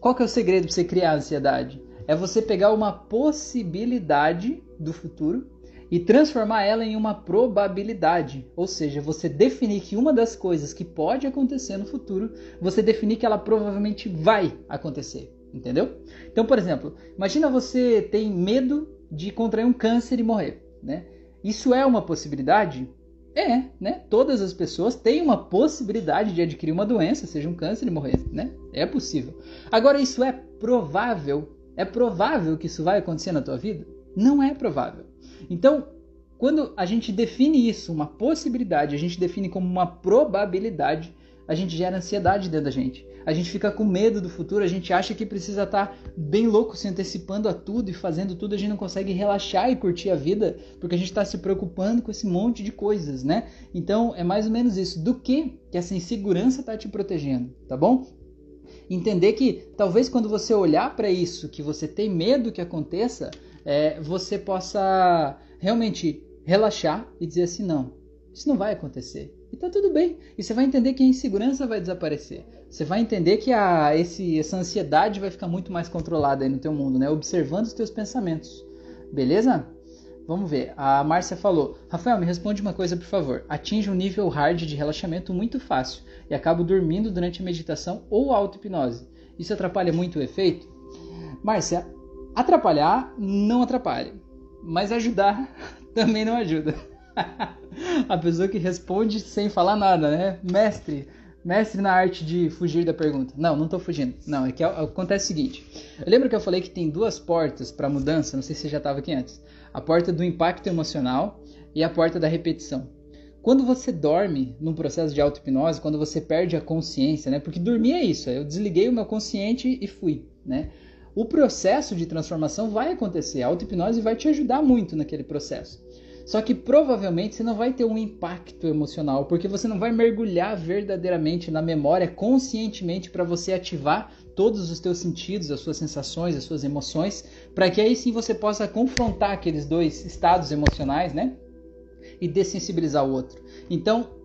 Qual que é o segredo para você criar ansiedade? É você pegar uma possibilidade do futuro e transformar ela em uma probabilidade, ou seja, você definir que uma das coisas que pode acontecer no futuro, você definir que ela provavelmente vai acontecer, entendeu? Então, por exemplo, imagina você tem medo de contrair um câncer e morrer, né? Isso é uma possibilidade? É, né? Todas as pessoas têm uma possibilidade de adquirir uma doença, seja um câncer e morrer, né? É possível. Agora, isso é provável? É provável que isso vai acontecer na tua vida? Não é provável. Então, quando a gente define isso, uma possibilidade, a gente define como uma probabilidade, a gente gera ansiedade dentro da gente. A gente fica com medo do futuro, a gente acha que precisa estar bem louco, se antecipando a tudo e fazendo tudo, a gente não consegue relaxar e curtir a vida, porque a gente está se preocupando com esse monte de coisas, né? Então é mais ou menos isso. Do que que essa insegurança está te protegendo, tá bom? Entender que talvez quando você olhar para isso, que você tem medo que aconteça, é, você possa realmente relaxar e dizer assim: não, isso não vai acontecer. E tá tudo bem. E você vai entender que a insegurança vai desaparecer. Você vai entender que a, esse, essa ansiedade vai ficar muito mais controlada aí no teu mundo, né? Observando os teus pensamentos. Beleza? Vamos ver. A Márcia falou: Rafael, me responde uma coisa, por favor. Atinge um nível hard de relaxamento muito fácil e acabo dormindo durante a meditação ou auto-hipnose. Isso atrapalha muito o efeito? Márcia, Atrapalhar não atrapalha, mas ajudar também não ajuda. a pessoa que responde sem falar nada, né? Mestre, mestre na arte de fugir da pergunta. Não, não estou fugindo. Não, é que acontece o seguinte. Lembra que eu falei que tem duas portas para mudança? Não sei se você já estava aqui antes. A porta do impacto emocional e a porta da repetição. Quando você dorme num processo de auto-hipnose, quando você perde a consciência, né? Porque dormir é isso, eu desliguei o meu consciente e fui, né? O processo de transformação vai acontecer. A auto-hipnose vai te ajudar muito naquele processo. Só que provavelmente você não vai ter um impacto emocional, porque você não vai mergulhar verdadeiramente na memória conscientemente para você ativar todos os teus sentidos, as suas sensações, as suas emoções, para que aí sim você possa confrontar aqueles dois estados emocionais, né? E dessensibilizar o outro. Então,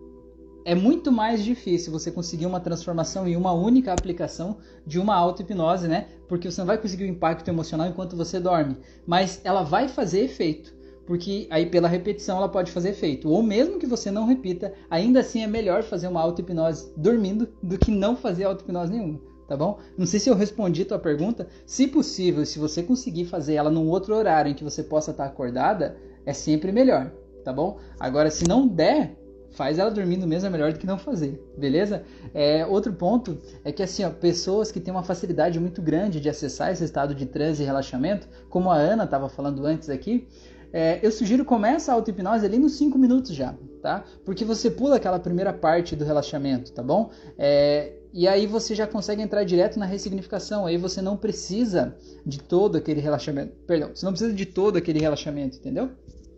é muito mais difícil você conseguir uma transformação em uma única aplicação de uma auto-hipnose, né? Porque você não vai conseguir o impacto emocional enquanto você dorme. Mas ela vai fazer efeito. Porque aí pela repetição ela pode fazer efeito. Ou mesmo que você não repita, ainda assim é melhor fazer uma auto-hipnose dormindo do que não fazer auto-hipnose nenhuma tá bom? Não sei se eu respondi tua pergunta. Se possível, se você conseguir fazer ela num outro horário em que você possa estar acordada, é sempre melhor, tá bom? Agora, se não der, faz ela dormindo mesmo é melhor do que não fazer, beleza? É, outro ponto é que assim, ó, pessoas que têm uma facilidade muito grande de acessar esse estado de transe e relaxamento, como a Ana estava falando antes aqui, é, eu sugiro começa a auto-hipnose ali nos 5 minutos já, tá? Porque você pula aquela primeira parte do relaxamento, tá bom? É, e aí você já consegue entrar direto na ressignificação, aí você não precisa de todo aquele relaxamento, perdão, você não precisa de todo aquele relaxamento, entendeu?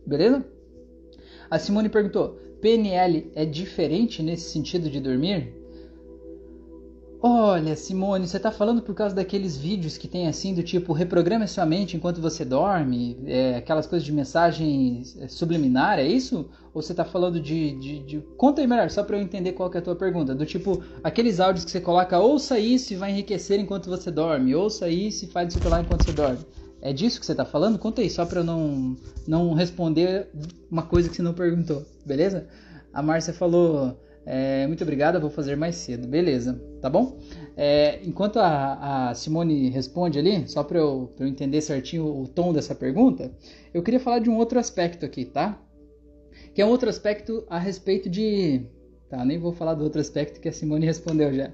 Beleza? A Simone perguntou: PNL é diferente nesse sentido de dormir? Olha, Simone, você está falando por causa daqueles vídeos que tem assim do tipo reprograme sua mente enquanto você dorme, é, aquelas coisas de mensagem é, subliminar, é isso? Ou você está falando de, de, de, Conta aí melhor, só para eu entender qual é a tua pergunta. Do tipo, aqueles áudios que você coloca, ouça isso e vai enriquecer enquanto você dorme, ouça isso e faz isso lá enquanto você dorme. É disso que você está falando? Conta aí, só para eu não, não responder uma coisa que você não perguntou, beleza? A Márcia falou, É, muito obrigada, vou fazer mais cedo. Beleza, tá bom? É, enquanto a, a, Simone responde ali, só para eu, eu entender certinho o tom dessa pergunta, eu queria falar de um outro aspecto aqui, tá? Que é um outro aspecto a respeito de. Tá, nem vou falar do outro aspecto que a Simone respondeu já.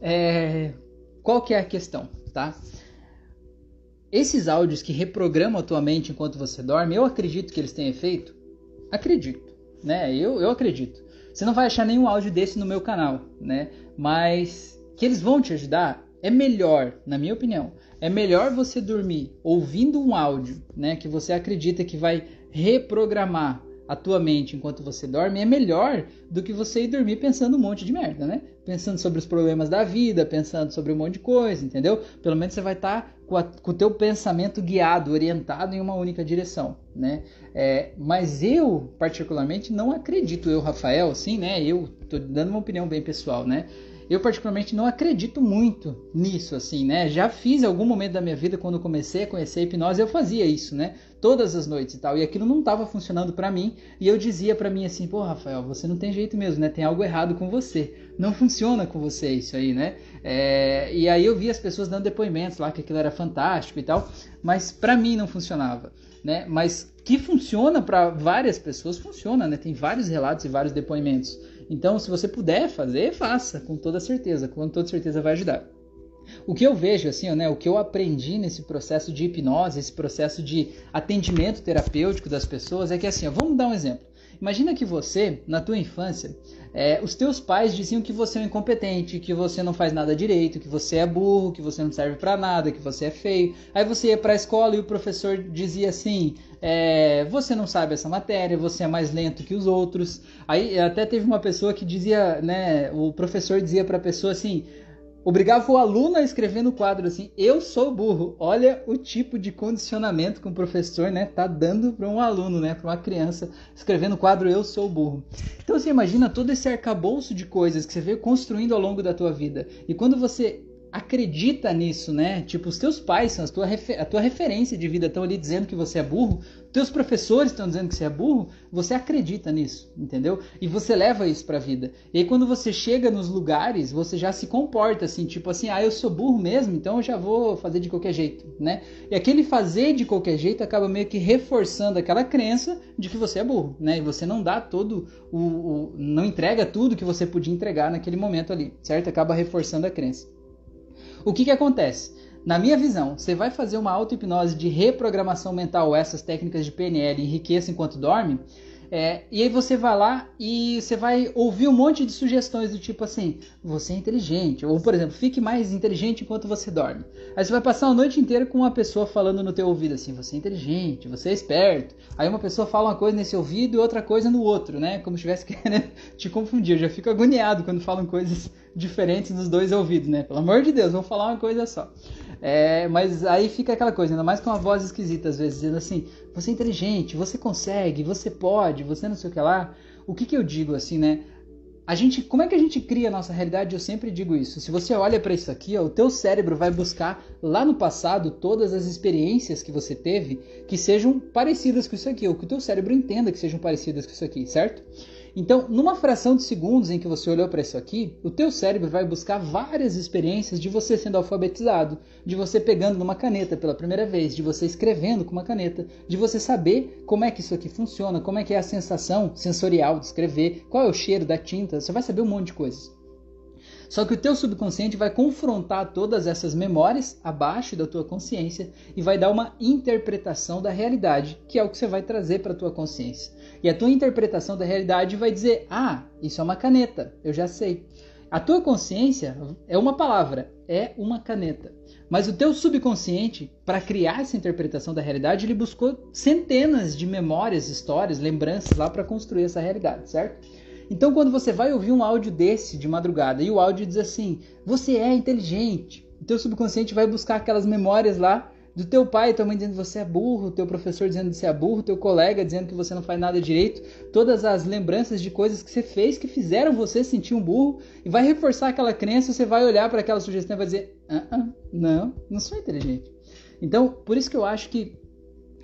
É, qual que é a questão, tá? Esses áudios que reprogramam a tua mente enquanto você dorme, eu acredito que eles têm efeito? Acredito, né? Eu, eu acredito. Você não vai achar nenhum áudio desse no meu canal, né? Mas que eles vão te ajudar é melhor, na minha opinião. É melhor você dormir ouvindo um áudio, né, que você acredita que vai reprogramar a tua mente enquanto você dorme é melhor do que você ir dormir pensando um monte de merda, né? Pensando sobre os problemas da vida, pensando sobre um monte de coisa, entendeu? Pelo menos você vai estar tá com, com o teu pensamento guiado, orientado em uma única direção, né? É, mas eu, particularmente, não acredito, eu, Rafael, sim, né? Eu tô dando uma opinião bem pessoal, né? Eu particularmente não acredito muito nisso, assim, né? Já fiz algum momento da minha vida quando comecei a conhecer a hipnose, eu fazia isso, né? Todas as noites e tal, e aquilo não estava funcionando para mim, e eu dizia para mim assim, pô, Rafael, você não tem jeito mesmo, né? Tem algo errado com você, não funciona com você isso aí, né? É... e aí eu vi as pessoas dando depoimentos lá que aquilo era fantástico e tal, mas para mim não funcionava, né? Mas que funciona para várias pessoas, funciona, né? Tem vários relatos e vários depoimentos. Então, se você puder fazer, faça, com toda certeza, com toda certeza vai ajudar. O que eu vejo, assim, né, o que eu aprendi nesse processo de hipnose, esse processo de atendimento terapêutico das pessoas, é que assim, ó, vamos dar um exemplo. Imagina que você, na tua infância, é, os teus pais diziam que você é um incompetente, que você não faz nada direito, que você é burro, que você não serve para nada, que você é feio. Aí você ia para a escola e o professor dizia assim: é, você não sabe essa matéria, você é mais lento que os outros. Aí até teve uma pessoa que dizia, né, o professor dizia para a pessoa assim: obrigava o aluno a escrever no quadro assim: "Eu sou burro". Olha o tipo de condicionamento que o professor, né, tá dando para um aluno, né, para uma criança escrever no quadro "Eu sou burro". Então você imagina todo esse arcabouço de coisas que você veio construindo ao longo da tua vida. E quando você acredita nisso, né? Tipo, os teus pais são a tua, a tua referência de vida, estão ali dizendo que você é burro, teus professores estão dizendo que você é burro, você acredita nisso, entendeu? E você leva isso pra vida. E aí quando você chega nos lugares, você já se comporta assim, tipo assim, ah, eu sou burro mesmo, então eu já vou fazer de qualquer jeito, né? E aquele fazer de qualquer jeito acaba meio que reforçando aquela crença de que você é burro, né? E você não dá todo o, o não entrega tudo que você podia entregar naquele momento ali, certo? Acaba reforçando a crença. O que, que acontece? Na minha visão, você vai fazer uma auto-hipnose de reprogramação mental, essas técnicas de PNL, enriqueça enquanto dorme, é, e aí você vai lá e você vai ouvir um monte de sugestões do tipo assim, você é inteligente, ou por exemplo, fique mais inteligente enquanto você dorme. Aí você vai passar a noite inteira com uma pessoa falando no teu ouvido assim, você é inteligente, você é esperto. Aí uma pessoa fala uma coisa nesse ouvido e outra coisa no outro, né? Como se estivesse querendo te confundir. Eu já fico agoniado quando falam coisas diferentes nos dois ouvidos, né? Pelo amor de Deus, vou falar uma coisa só. É, mas aí fica aquela coisa, ainda mais com uma voz esquisita às vezes, dizendo assim: você é inteligente, você consegue, você pode, você não sei o que lá. O que, que eu digo assim, né? A gente, como é que a gente cria a nossa realidade? Eu sempre digo isso. Se você olha para isso aqui, ó, o teu cérebro vai buscar lá no passado todas as experiências que você teve que sejam parecidas com isso aqui, ou que o teu cérebro entenda que sejam parecidas com isso aqui, certo? Então, numa fração de segundos em que você olhou para isso aqui, o teu cérebro vai buscar várias experiências de você sendo alfabetizado, de você pegando numa caneta pela primeira vez, de você escrevendo com uma caneta, de você saber como é que isso aqui funciona, como é que é a sensação sensorial de escrever, qual é o cheiro da tinta, você vai saber um monte de coisas. Só que o teu subconsciente vai confrontar todas essas memórias abaixo da tua consciência e vai dar uma interpretação da realidade, que é o que você vai trazer para a tua consciência. E a tua interpretação da realidade vai dizer: "Ah, isso é uma caneta, eu já sei". A tua consciência é uma palavra, é uma caneta. Mas o teu subconsciente, para criar essa interpretação da realidade, ele buscou centenas de memórias, histórias, lembranças lá para construir essa realidade, certo? Então, quando você vai ouvir um áudio desse de madrugada e o áudio diz assim: Você é inteligente, o teu subconsciente vai buscar aquelas memórias lá do teu pai e tua mãe dizendo que você é burro, teu professor dizendo que você é burro, teu colega dizendo que você não faz nada direito, todas as lembranças de coisas que você fez que fizeram você sentir um burro e vai reforçar aquela crença, você vai olhar para aquela sugestão e vai dizer: ah, ah, não, não sou inteligente. Então, por isso que eu acho que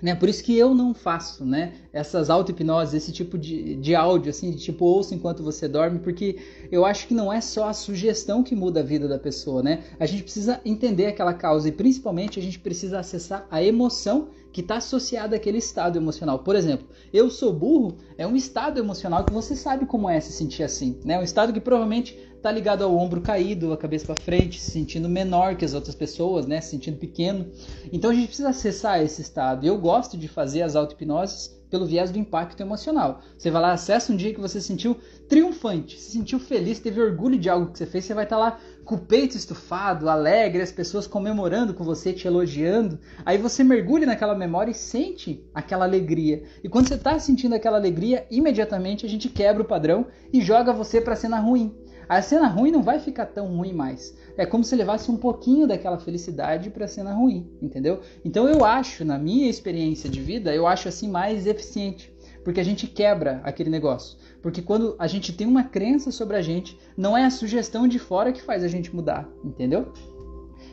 Né? Por isso que eu não faço, né? Essas auto-hipnoses, esse tipo de, de áudio, assim, de tipo ouça enquanto você dorme, porque eu acho que não é só a sugestão que muda a vida da pessoa, né? A gente precisa entender aquela causa e principalmente a gente precisa acessar a emoção que está associada àquele estado emocional. Por exemplo, eu sou burro é um estado emocional que você sabe como é se sentir assim, né? Um estado que provavelmente está ligado ao ombro caído, a cabeça para frente, se sentindo menor que as outras pessoas, né? Se sentindo pequeno. Então a gente precisa acessar esse estado. Eu gosto de fazer as auto-hipnoses pelo viés do impacto emocional. Você vai lá, acessa um dia que você se sentiu triunfante, se sentiu feliz, teve orgulho de algo que você fez, você vai estar tá lá com o peito estufado, alegre, as pessoas comemorando com você, te elogiando. Aí você mergulha naquela memória e sente aquela alegria. E quando você está sentindo aquela alegria, imediatamente a gente quebra o padrão e joga você para a cena ruim. A cena ruim não vai ficar tão ruim mais. É como se levasse um pouquinho daquela felicidade para a cena ruim, entendeu? Então eu acho, na minha experiência de vida, eu acho assim mais eficiente, porque a gente quebra aquele negócio. Porque quando a gente tem uma crença sobre a gente, não é a sugestão de fora que faz a gente mudar, entendeu?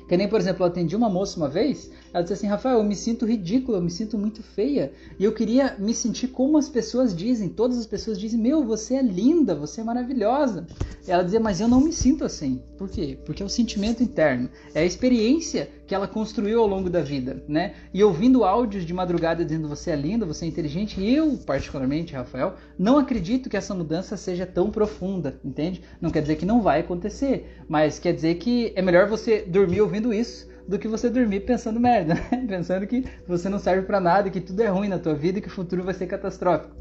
Que nem, por exemplo, eu atendi uma moça uma vez, ela disse assim, Rafael, eu me sinto ridícula, eu me sinto muito feia, e eu queria me sentir como as pessoas dizem, todas as pessoas dizem, meu, você é linda, você é maravilhosa. E ela dizia, mas eu não me sinto assim. Por quê? Porque é o sentimento interno, é a experiência que ela construiu ao longo da vida, né? E ouvindo áudios de madrugada dizendo você é linda, você é inteligente, eu, particularmente, Rafael, não acredito que essa mudança seja tão profunda, entende? Não quer dizer que não vai acontecer, mas quer dizer que é melhor você dormir ouvindo isso do que você dormir pensando merda, né? pensando que você não serve para nada, que tudo é ruim na tua vida e que o futuro vai ser catastrófico.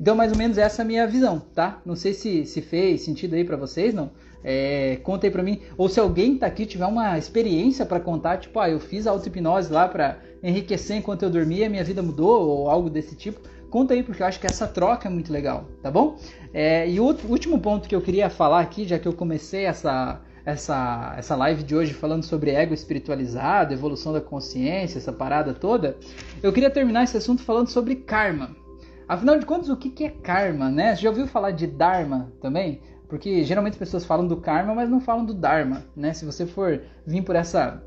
Então, mais ou menos essa é a minha visão, tá? Não sei se, se fez sentido aí para vocês, não. É, conta aí pra mim. Ou se alguém tá aqui tiver uma experiência para contar, tipo, ah, eu fiz auto-hipnose lá para enriquecer enquanto eu dormia, minha vida mudou, ou algo desse tipo. Conta aí, porque eu acho que essa troca é muito legal, tá bom? É, e o último ponto que eu queria falar aqui, já que eu comecei essa, essa, essa live de hoje falando sobre ego espiritualizado, evolução da consciência, essa parada toda, eu queria terminar esse assunto falando sobre karma. Afinal de contas, o que é karma, né? Você já ouviu falar de dharma também? Porque geralmente as pessoas falam do karma, mas não falam do dharma, né? Se você for vir por essa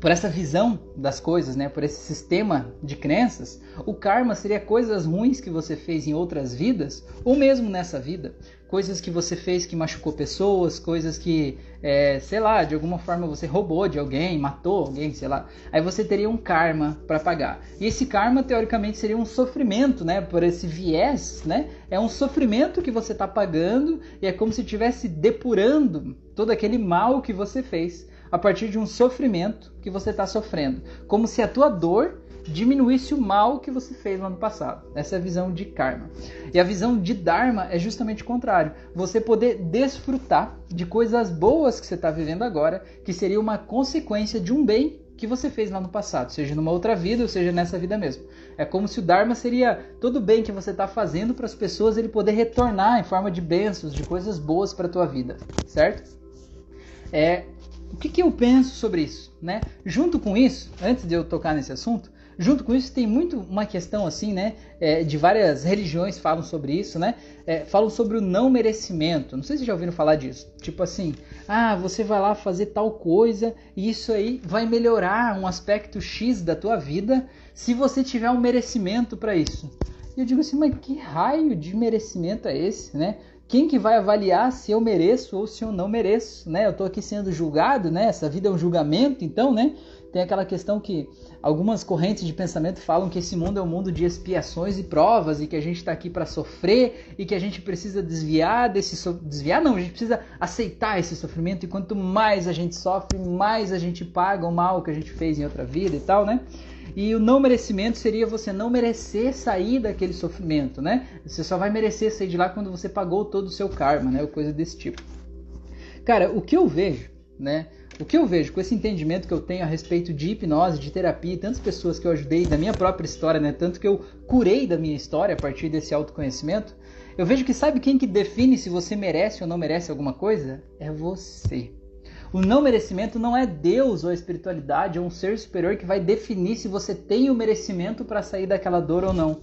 por essa visão das coisas, né, por esse sistema de crenças, o karma seria coisas ruins que você fez em outras vidas, ou mesmo nessa vida, coisas que você fez que machucou pessoas, coisas que, é, sei lá, de alguma forma você roubou de alguém, matou alguém, sei lá. Aí você teria um karma para pagar. E esse karma, teoricamente, seria um sofrimento, né? Por esse viés, né? É um sofrimento que você está pagando e é como se estivesse depurando todo aquele mal que você fez a partir de um sofrimento que você está sofrendo. Como se a tua dor diminuísse o mal que você fez no ano passado. Essa é a visão de karma. E a visão de dharma é justamente o contrário. Você poder desfrutar de coisas boas que você está vivendo agora, que seria uma consequência de um bem que você fez lá no passado, seja numa outra vida ou seja nessa vida mesmo. É como se o Dharma seria todo bem que você está fazendo para as pessoas ele poder retornar em forma de bênçãos, de coisas boas para a tua vida, certo? É, o que, que eu penso sobre isso, né? Junto com isso, antes de eu tocar nesse assunto, Junto com isso tem muito uma questão assim, né? É, de várias religiões falam sobre isso, né? É, falam sobre o não merecimento. Não sei se já ouviram falar disso. Tipo assim, ah, você vai lá fazer tal coisa e isso aí vai melhorar um aspecto X da tua vida se você tiver um merecimento para isso. E eu digo assim, mas que raio de merecimento é esse, né? Quem que vai avaliar se eu mereço ou se eu não mereço, né? Eu estou aqui sendo julgado, né? Essa vida é um julgamento, então, né? Tem aquela questão que algumas correntes de pensamento falam que esse mundo é um mundo de expiações e provas e que a gente está aqui para sofrer e que a gente precisa desviar desse so... desviar não, a gente precisa aceitar esse sofrimento e quanto mais a gente sofre, mais a gente paga o mal que a gente fez em outra vida e tal, né? E o não merecimento seria você não merecer sair daquele sofrimento, né? Você só vai merecer sair de lá quando você pagou todo o seu karma, né? Ou coisa desse tipo. Cara, o que eu vejo, né? O que eu vejo com esse entendimento que eu tenho a respeito de hipnose, de terapia, e tantas pessoas que eu ajudei da minha própria história, né? Tanto que eu curei da minha história a partir desse autoconhecimento, eu vejo que sabe quem que define se você merece ou não merece alguma coisa? É você. O não merecimento não é Deus ou a espiritualidade ou um ser superior que vai definir se você tem o merecimento para sair daquela dor ou não.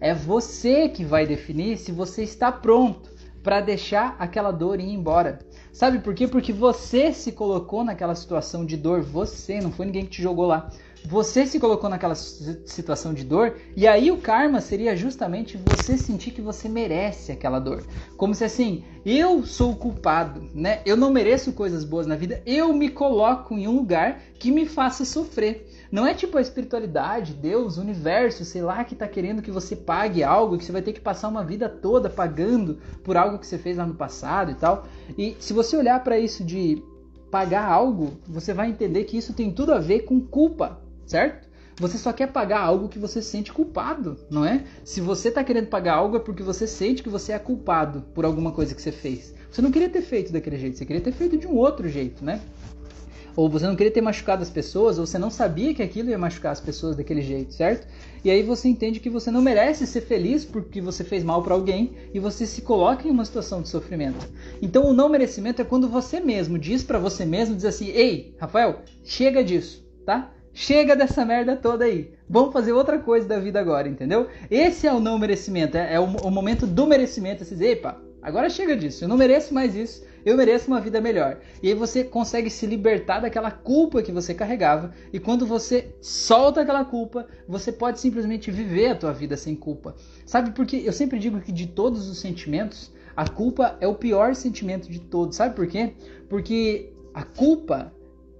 É você que vai definir se você está pronto para deixar aquela dor ir embora. Sabe por quê? Porque você se colocou naquela situação de dor, você, não foi ninguém que te jogou lá. Você se colocou naquela situação de dor e aí o karma seria justamente você sentir que você merece aquela dor. Como se assim, eu sou o culpado, né? Eu não mereço coisas boas na vida, eu me coloco em um lugar que me faça sofrer. Não é tipo a espiritualidade, Deus, o universo, sei lá, que está querendo que você pague algo, que você vai ter que passar uma vida toda pagando por algo que você fez lá no passado e tal. E se você olhar para isso de pagar algo, você vai entender que isso tem tudo a ver com culpa, certo? Você só quer pagar algo que você sente culpado, não é? Se você está querendo pagar algo é porque você sente que você é culpado por alguma coisa que você fez. Você não queria ter feito daquele jeito, você queria ter feito de um outro jeito, né? Ou você não queria ter machucado as pessoas, ou você não sabia que aquilo ia machucar as pessoas daquele jeito, certo? E aí você entende que você não merece ser feliz porque você fez mal para alguém e você se coloca em uma situação de sofrimento. Então o não merecimento é quando você mesmo diz para você mesmo, diz assim: "Ei, Rafael, chega disso, tá? Chega dessa merda toda aí. Vamos fazer outra coisa da vida agora, entendeu? Esse é o não merecimento, é, é o, o, momento do merecimento. Diz, epa, agora chega disso, eu não mereço mais isso eu mereço uma vida melhor. E aí você consegue se libertar daquela culpa que você carregava, e quando você solta aquela culpa, você pode simplesmente viver a tua vida sem culpa. Sabe porque eu sempre digo que de todos os sentimentos, a culpa é o pior sentimento de todos. Sabe por quê? Porque a culpa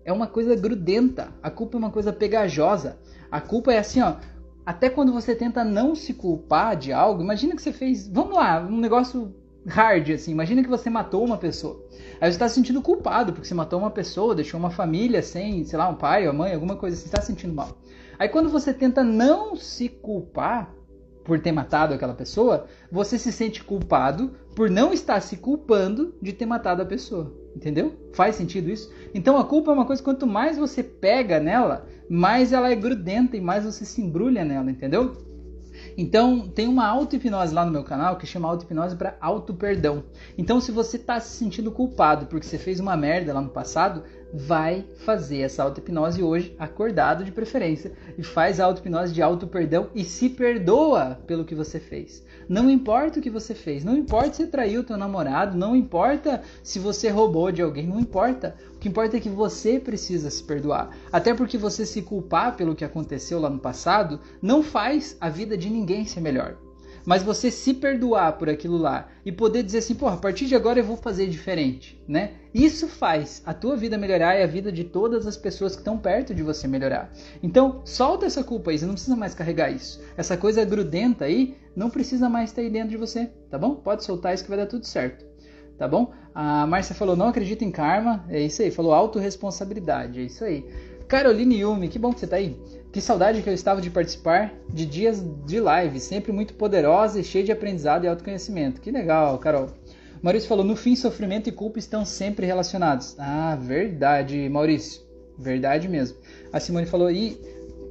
é uma coisa grudenta, a culpa é uma coisa pegajosa. A culpa é assim, ó, até quando você tenta não se culpar de algo, imagina que você fez, vamos lá, um negócio hard, assim. Imagina que você matou uma pessoa. Aí você está se sentindo culpado porque você matou uma pessoa, deixou uma família sem, sei lá, um pai ou mãe, alguma coisa assim, está se sentindo mal. Aí quando você tenta não se culpar por ter matado aquela pessoa, você se sente culpado por não estar se culpando de ter matado a pessoa. Entendeu? Faz sentido isso? Então a culpa é uma coisa, quanto mais você pega nela, mais ela é grudenta e mais você se embrulha nela, entendeu? Então, tem uma auto-hipnose lá no meu canal que chama auto-hipnose para auto-perdão. Então, se você está se sentindo culpado porque você fez uma merda lá no passado, vai fazer essa auto-hipnose hoje, acordado de preferência, e faz a auto-hipnose de auto-perdão e se perdoa pelo que você fez. Não importa o que você fez, não importa se traiu teu namorado, não importa se você roubou de alguém, não importa. O que importa é que você precisa se perdoar. Até porque você se culpar pelo que aconteceu lá no passado não faz a vida de ninguém ser melhor mas você se perdoar por aquilo lá e poder dizer assim, porra, a partir de agora eu vou fazer diferente, né? Isso faz a tua vida melhorar e a vida de todas as pessoas que estão perto de você melhorar. Então, solta essa culpa aí, você não precisa mais carregar isso. Essa coisa grudenta aí não precisa mais estar aí dentro de você, tá bom? Pode soltar isso que vai dar tudo certo. Tá bom? A Márcia falou: não acredita em karma. É isso aí. Falou autorresponsabilidade. É isso aí. Caroline Yumi, que bom que você tá aí. Que saudade que eu estava de participar de dias de live, sempre muito poderosa e cheia de aprendizado e autoconhecimento. Que legal, Carol. Maurício falou: no fim, sofrimento e culpa estão sempre relacionados. Ah, verdade, Maurício. Verdade mesmo. A Simone falou: e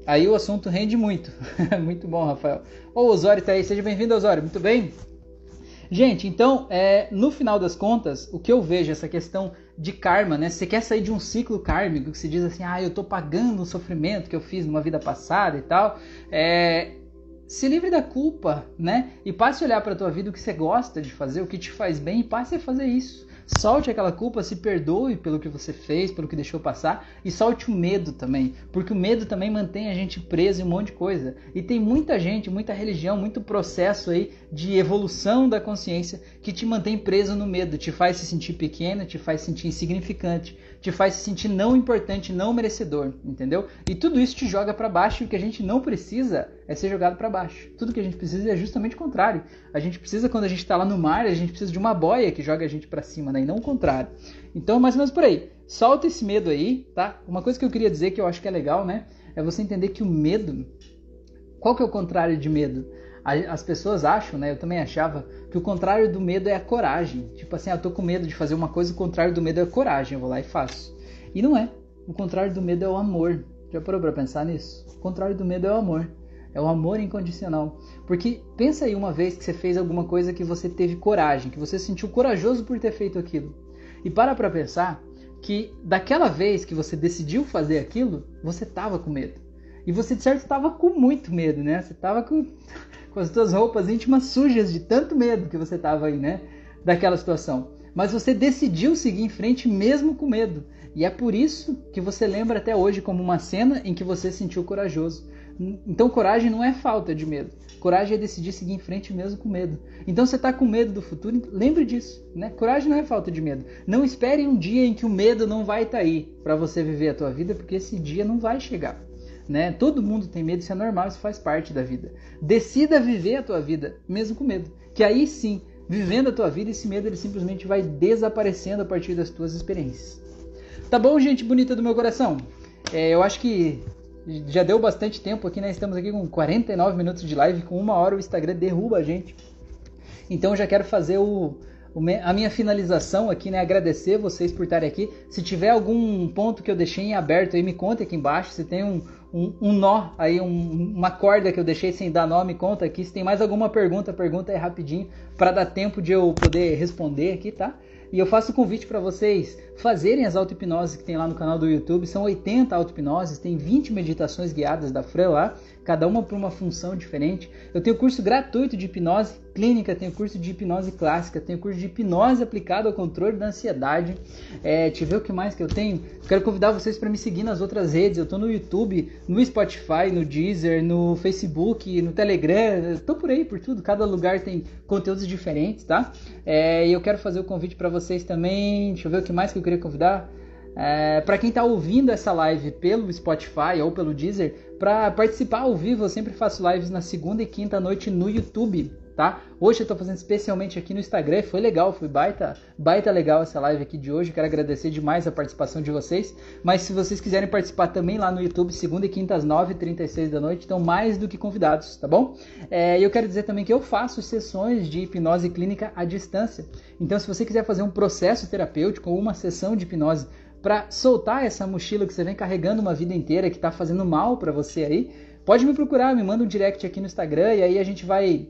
aí o assunto rende muito. muito bom, Rafael. Ô, Osório tá aí. Seja bem-vindo, Osório. Muito bem? Gente, então, é, no final das contas, o que eu vejo, essa questão de karma, né? Você quer sair de um ciclo kármico que se diz assim, ah, eu tô pagando o sofrimento que eu fiz numa vida passada e tal. É, se livre da culpa, né? E passe a olhar para a tua vida o que você gosta de fazer, o que te faz bem, e passe a fazer isso. Solte aquela culpa, se perdoe pelo que você fez, pelo que deixou passar e solte o medo também, porque o medo também mantém a gente preso em um monte de coisa. E tem muita gente, muita religião, muito processo aí de evolução da consciência que te mantém preso no medo, te faz se sentir pequeno, te faz se sentir insignificante, te faz se sentir não importante, não merecedor, entendeu? E tudo isso te joga para baixo e o que a gente não precisa é ser jogado para baixo. Tudo que a gente precisa é justamente o contrário. A gente precisa, quando a gente está lá no mar, a gente precisa de uma boia que joga a gente para cima, né? E não o contrário. Então, mais ou menos por aí. Solta esse medo aí, tá? Uma coisa que eu queria dizer que eu acho que é legal, né? É você entender que o medo. Qual que é o contrário de medo? As pessoas acham, né? Eu também achava que o contrário do medo é a coragem. Tipo assim, ah, eu tô com medo de fazer uma coisa, o contrário do medo é a coragem. Eu vou lá e faço. E não é. O contrário do medo é o amor. Já parou pra pensar nisso? O contrário do medo é o amor. É o amor incondicional. Porque pensa aí uma vez que você fez alguma coisa que você teve coragem, que você se sentiu corajoso por ter feito aquilo. E para pra pensar que daquela vez que você decidiu fazer aquilo, você tava com medo. E você de certo estava com muito medo, né? Você estava com, com as suas roupas íntimas sujas de tanto medo que você estava aí, né? Daquela situação. Mas você decidiu seguir em frente mesmo com medo. E é por isso que você lembra até hoje como uma cena em que você se sentiu corajoso. Então, coragem não é falta de medo. Coragem é decidir seguir em frente mesmo com medo. Então, você está com medo do futuro, lembre disso. Né? Coragem não é falta de medo. Não espere um dia em que o medo não vai estar tá aí para você viver a tua vida, porque esse dia não vai chegar. Né? Todo mundo tem medo, isso é normal, isso faz parte da vida. Decida viver a tua vida, mesmo com medo. Que aí sim, vivendo a tua vida, esse medo ele simplesmente vai desaparecendo a partir das tuas experiências. Tá bom, gente bonita do meu coração? É, eu acho que já deu bastante tempo aqui, né? Estamos aqui com 49 minutos de live, com uma hora o Instagram derruba a gente. Então já quero fazer o, a minha finalização aqui, né? Agradecer vocês por estarem aqui. Se tiver algum ponto que eu deixei em aberto aí, me conta aqui embaixo. Se tem um, um, um nó aí, um, uma corda que eu deixei sem dar nó, me conta aqui. Se tem mais alguma pergunta, pergunta aí rapidinho para dar tempo de eu poder responder aqui, tá? E eu faço o convite para vocês fazerem as auto-hipnoses que tem lá no canal do YouTube. São 80 auto-hipnoses, tem 20 meditações guiadas da Fran lá, cada uma para uma função diferente. Eu tenho curso gratuito de hipnose clínica, tenho curso de hipnose clássica, tenho curso de hipnose aplicado ao controle da ansiedade. É, deixa eu ver o que mais que eu tenho. Quero convidar vocês para me seguir nas outras redes. Eu estou no YouTube, no Spotify, no Deezer, no Facebook, no Telegram. Estou por aí, por tudo. Cada lugar tem conteúdos diferentes, tá? É, e eu quero fazer o convite para vocês também. Deixa eu ver o que mais que eu queria convidar. É, para quem está ouvindo essa live pelo Spotify ou pelo Deezer, para participar ao vivo, eu sempre faço lives na segunda e quinta noite no YouTube tá? Hoje eu tô fazendo especialmente aqui no Instagram, foi legal, foi baita, baita legal essa live aqui de hoje. Quero agradecer demais a participação de vocês. Mas se vocês quiserem participar também lá no YouTube, segunda e quinta às 9h36 da noite, estão mais do que convidados, tá bom? É, eu quero dizer também que eu faço sessões de hipnose clínica à distância. Então, se você quiser fazer um processo terapêutico ou uma sessão de hipnose para soltar essa mochila que você vem carregando uma vida inteira que está fazendo mal para você aí, pode me procurar, me manda um direct aqui no Instagram e aí a gente vai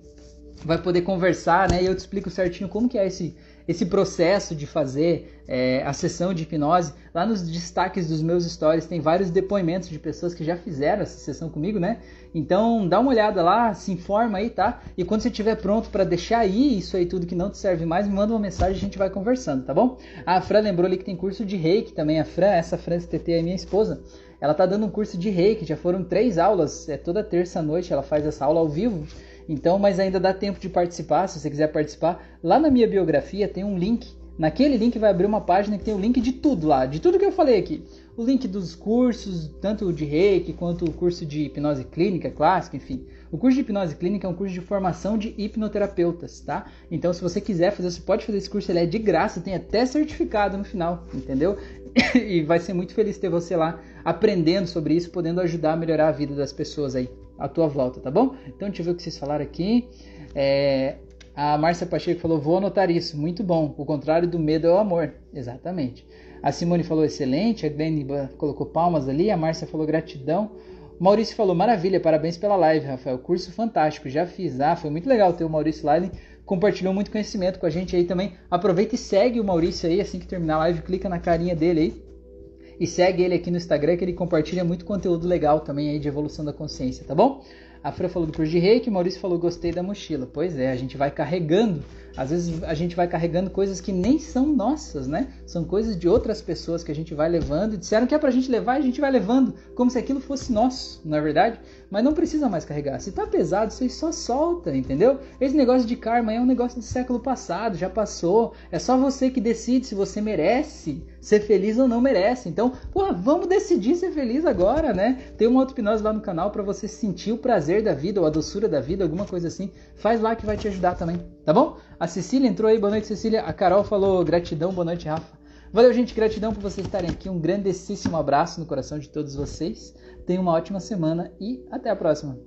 vai poder conversar, né? E eu te explico certinho como que é esse, esse processo de fazer é, a sessão de hipnose. Lá nos destaques dos meus stories tem vários depoimentos de pessoas que já fizeram essa sessão comigo, né? Então dá uma olhada lá, se informa aí, tá? E quando você estiver pronto para deixar aí isso aí tudo que não te serve mais, me manda uma mensagem e a gente vai conversando, tá bom? A Fran lembrou ali que tem curso de reiki também. A Fran, essa Fran TT é minha esposa. Ela tá dando um curso de reiki, já foram três aulas, é toda terça noite ela faz essa aula ao vivo. Então, mas ainda dá tempo de participar, se você quiser participar. Lá na minha biografia tem um link. Naquele link vai abrir uma página que tem o link de tudo lá, de tudo que eu falei aqui. O link dos cursos, tanto de reiki quanto o curso de hipnose clínica clássica, enfim. O curso de hipnose clínica é um curso de formação de hipnoterapeutas, tá? Então, se você quiser fazer, você pode fazer esse curso, ele é de graça, tem até certificado no final, entendeu? e vai ser muito feliz ter você lá aprendendo sobre isso, podendo ajudar a melhorar a vida das pessoas aí à tua volta, tá bom? Então, deixa eu ver o que vocês falaram aqui. É, a Márcia Pacheco falou: vou anotar isso, muito bom. O contrário do medo é o amor. Exatamente. A Simone falou excelente, a Glenn colocou palmas ali, a Márcia falou gratidão. O Maurício falou maravilha, parabéns pela live, Rafael. Curso fantástico, já fiz. Ah, foi muito legal ter o Maurício Lyle. Compartilhou muito conhecimento com a gente aí também. Aproveita e segue o Maurício aí, assim que terminar a live, clica na carinha dele aí e segue ele aqui no Instagram que ele compartilha muito conteúdo legal também aí de evolução da consciência, tá bom? A Fran falou do curso de reiki, o Maurício falou gostei da mochila. Pois é, a gente vai carregando, às vezes a gente vai carregando coisas que nem são nossas, né? São coisas de outras pessoas que a gente vai levando. Disseram que é pra gente levar a gente vai levando, como se aquilo fosse nosso, não é verdade? Mas não precisa mais carregar. Se tá pesado, aí só solta, entendeu? Esse negócio de karma é um negócio do século passado, já passou. É só você que decide se você merece ser feliz ou não merece. Então, porra, vamos decidir ser feliz agora, né? Tem uma auto-hipnose lá no canal para você sentir o prazer da vida ou a doçura da vida, alguma coisa assim. Faz lá que vai te ajudar também, tá bom? A Cecília entrou aí, boa noite, Cecília. A Carol falou gratidão, boa noite, Rafa. Valeu, gente, gratidão por vocês estarem aqui. Um grandíssimo abraço no coração de todos vocês. Tenham uma ótima semana e até a próxima.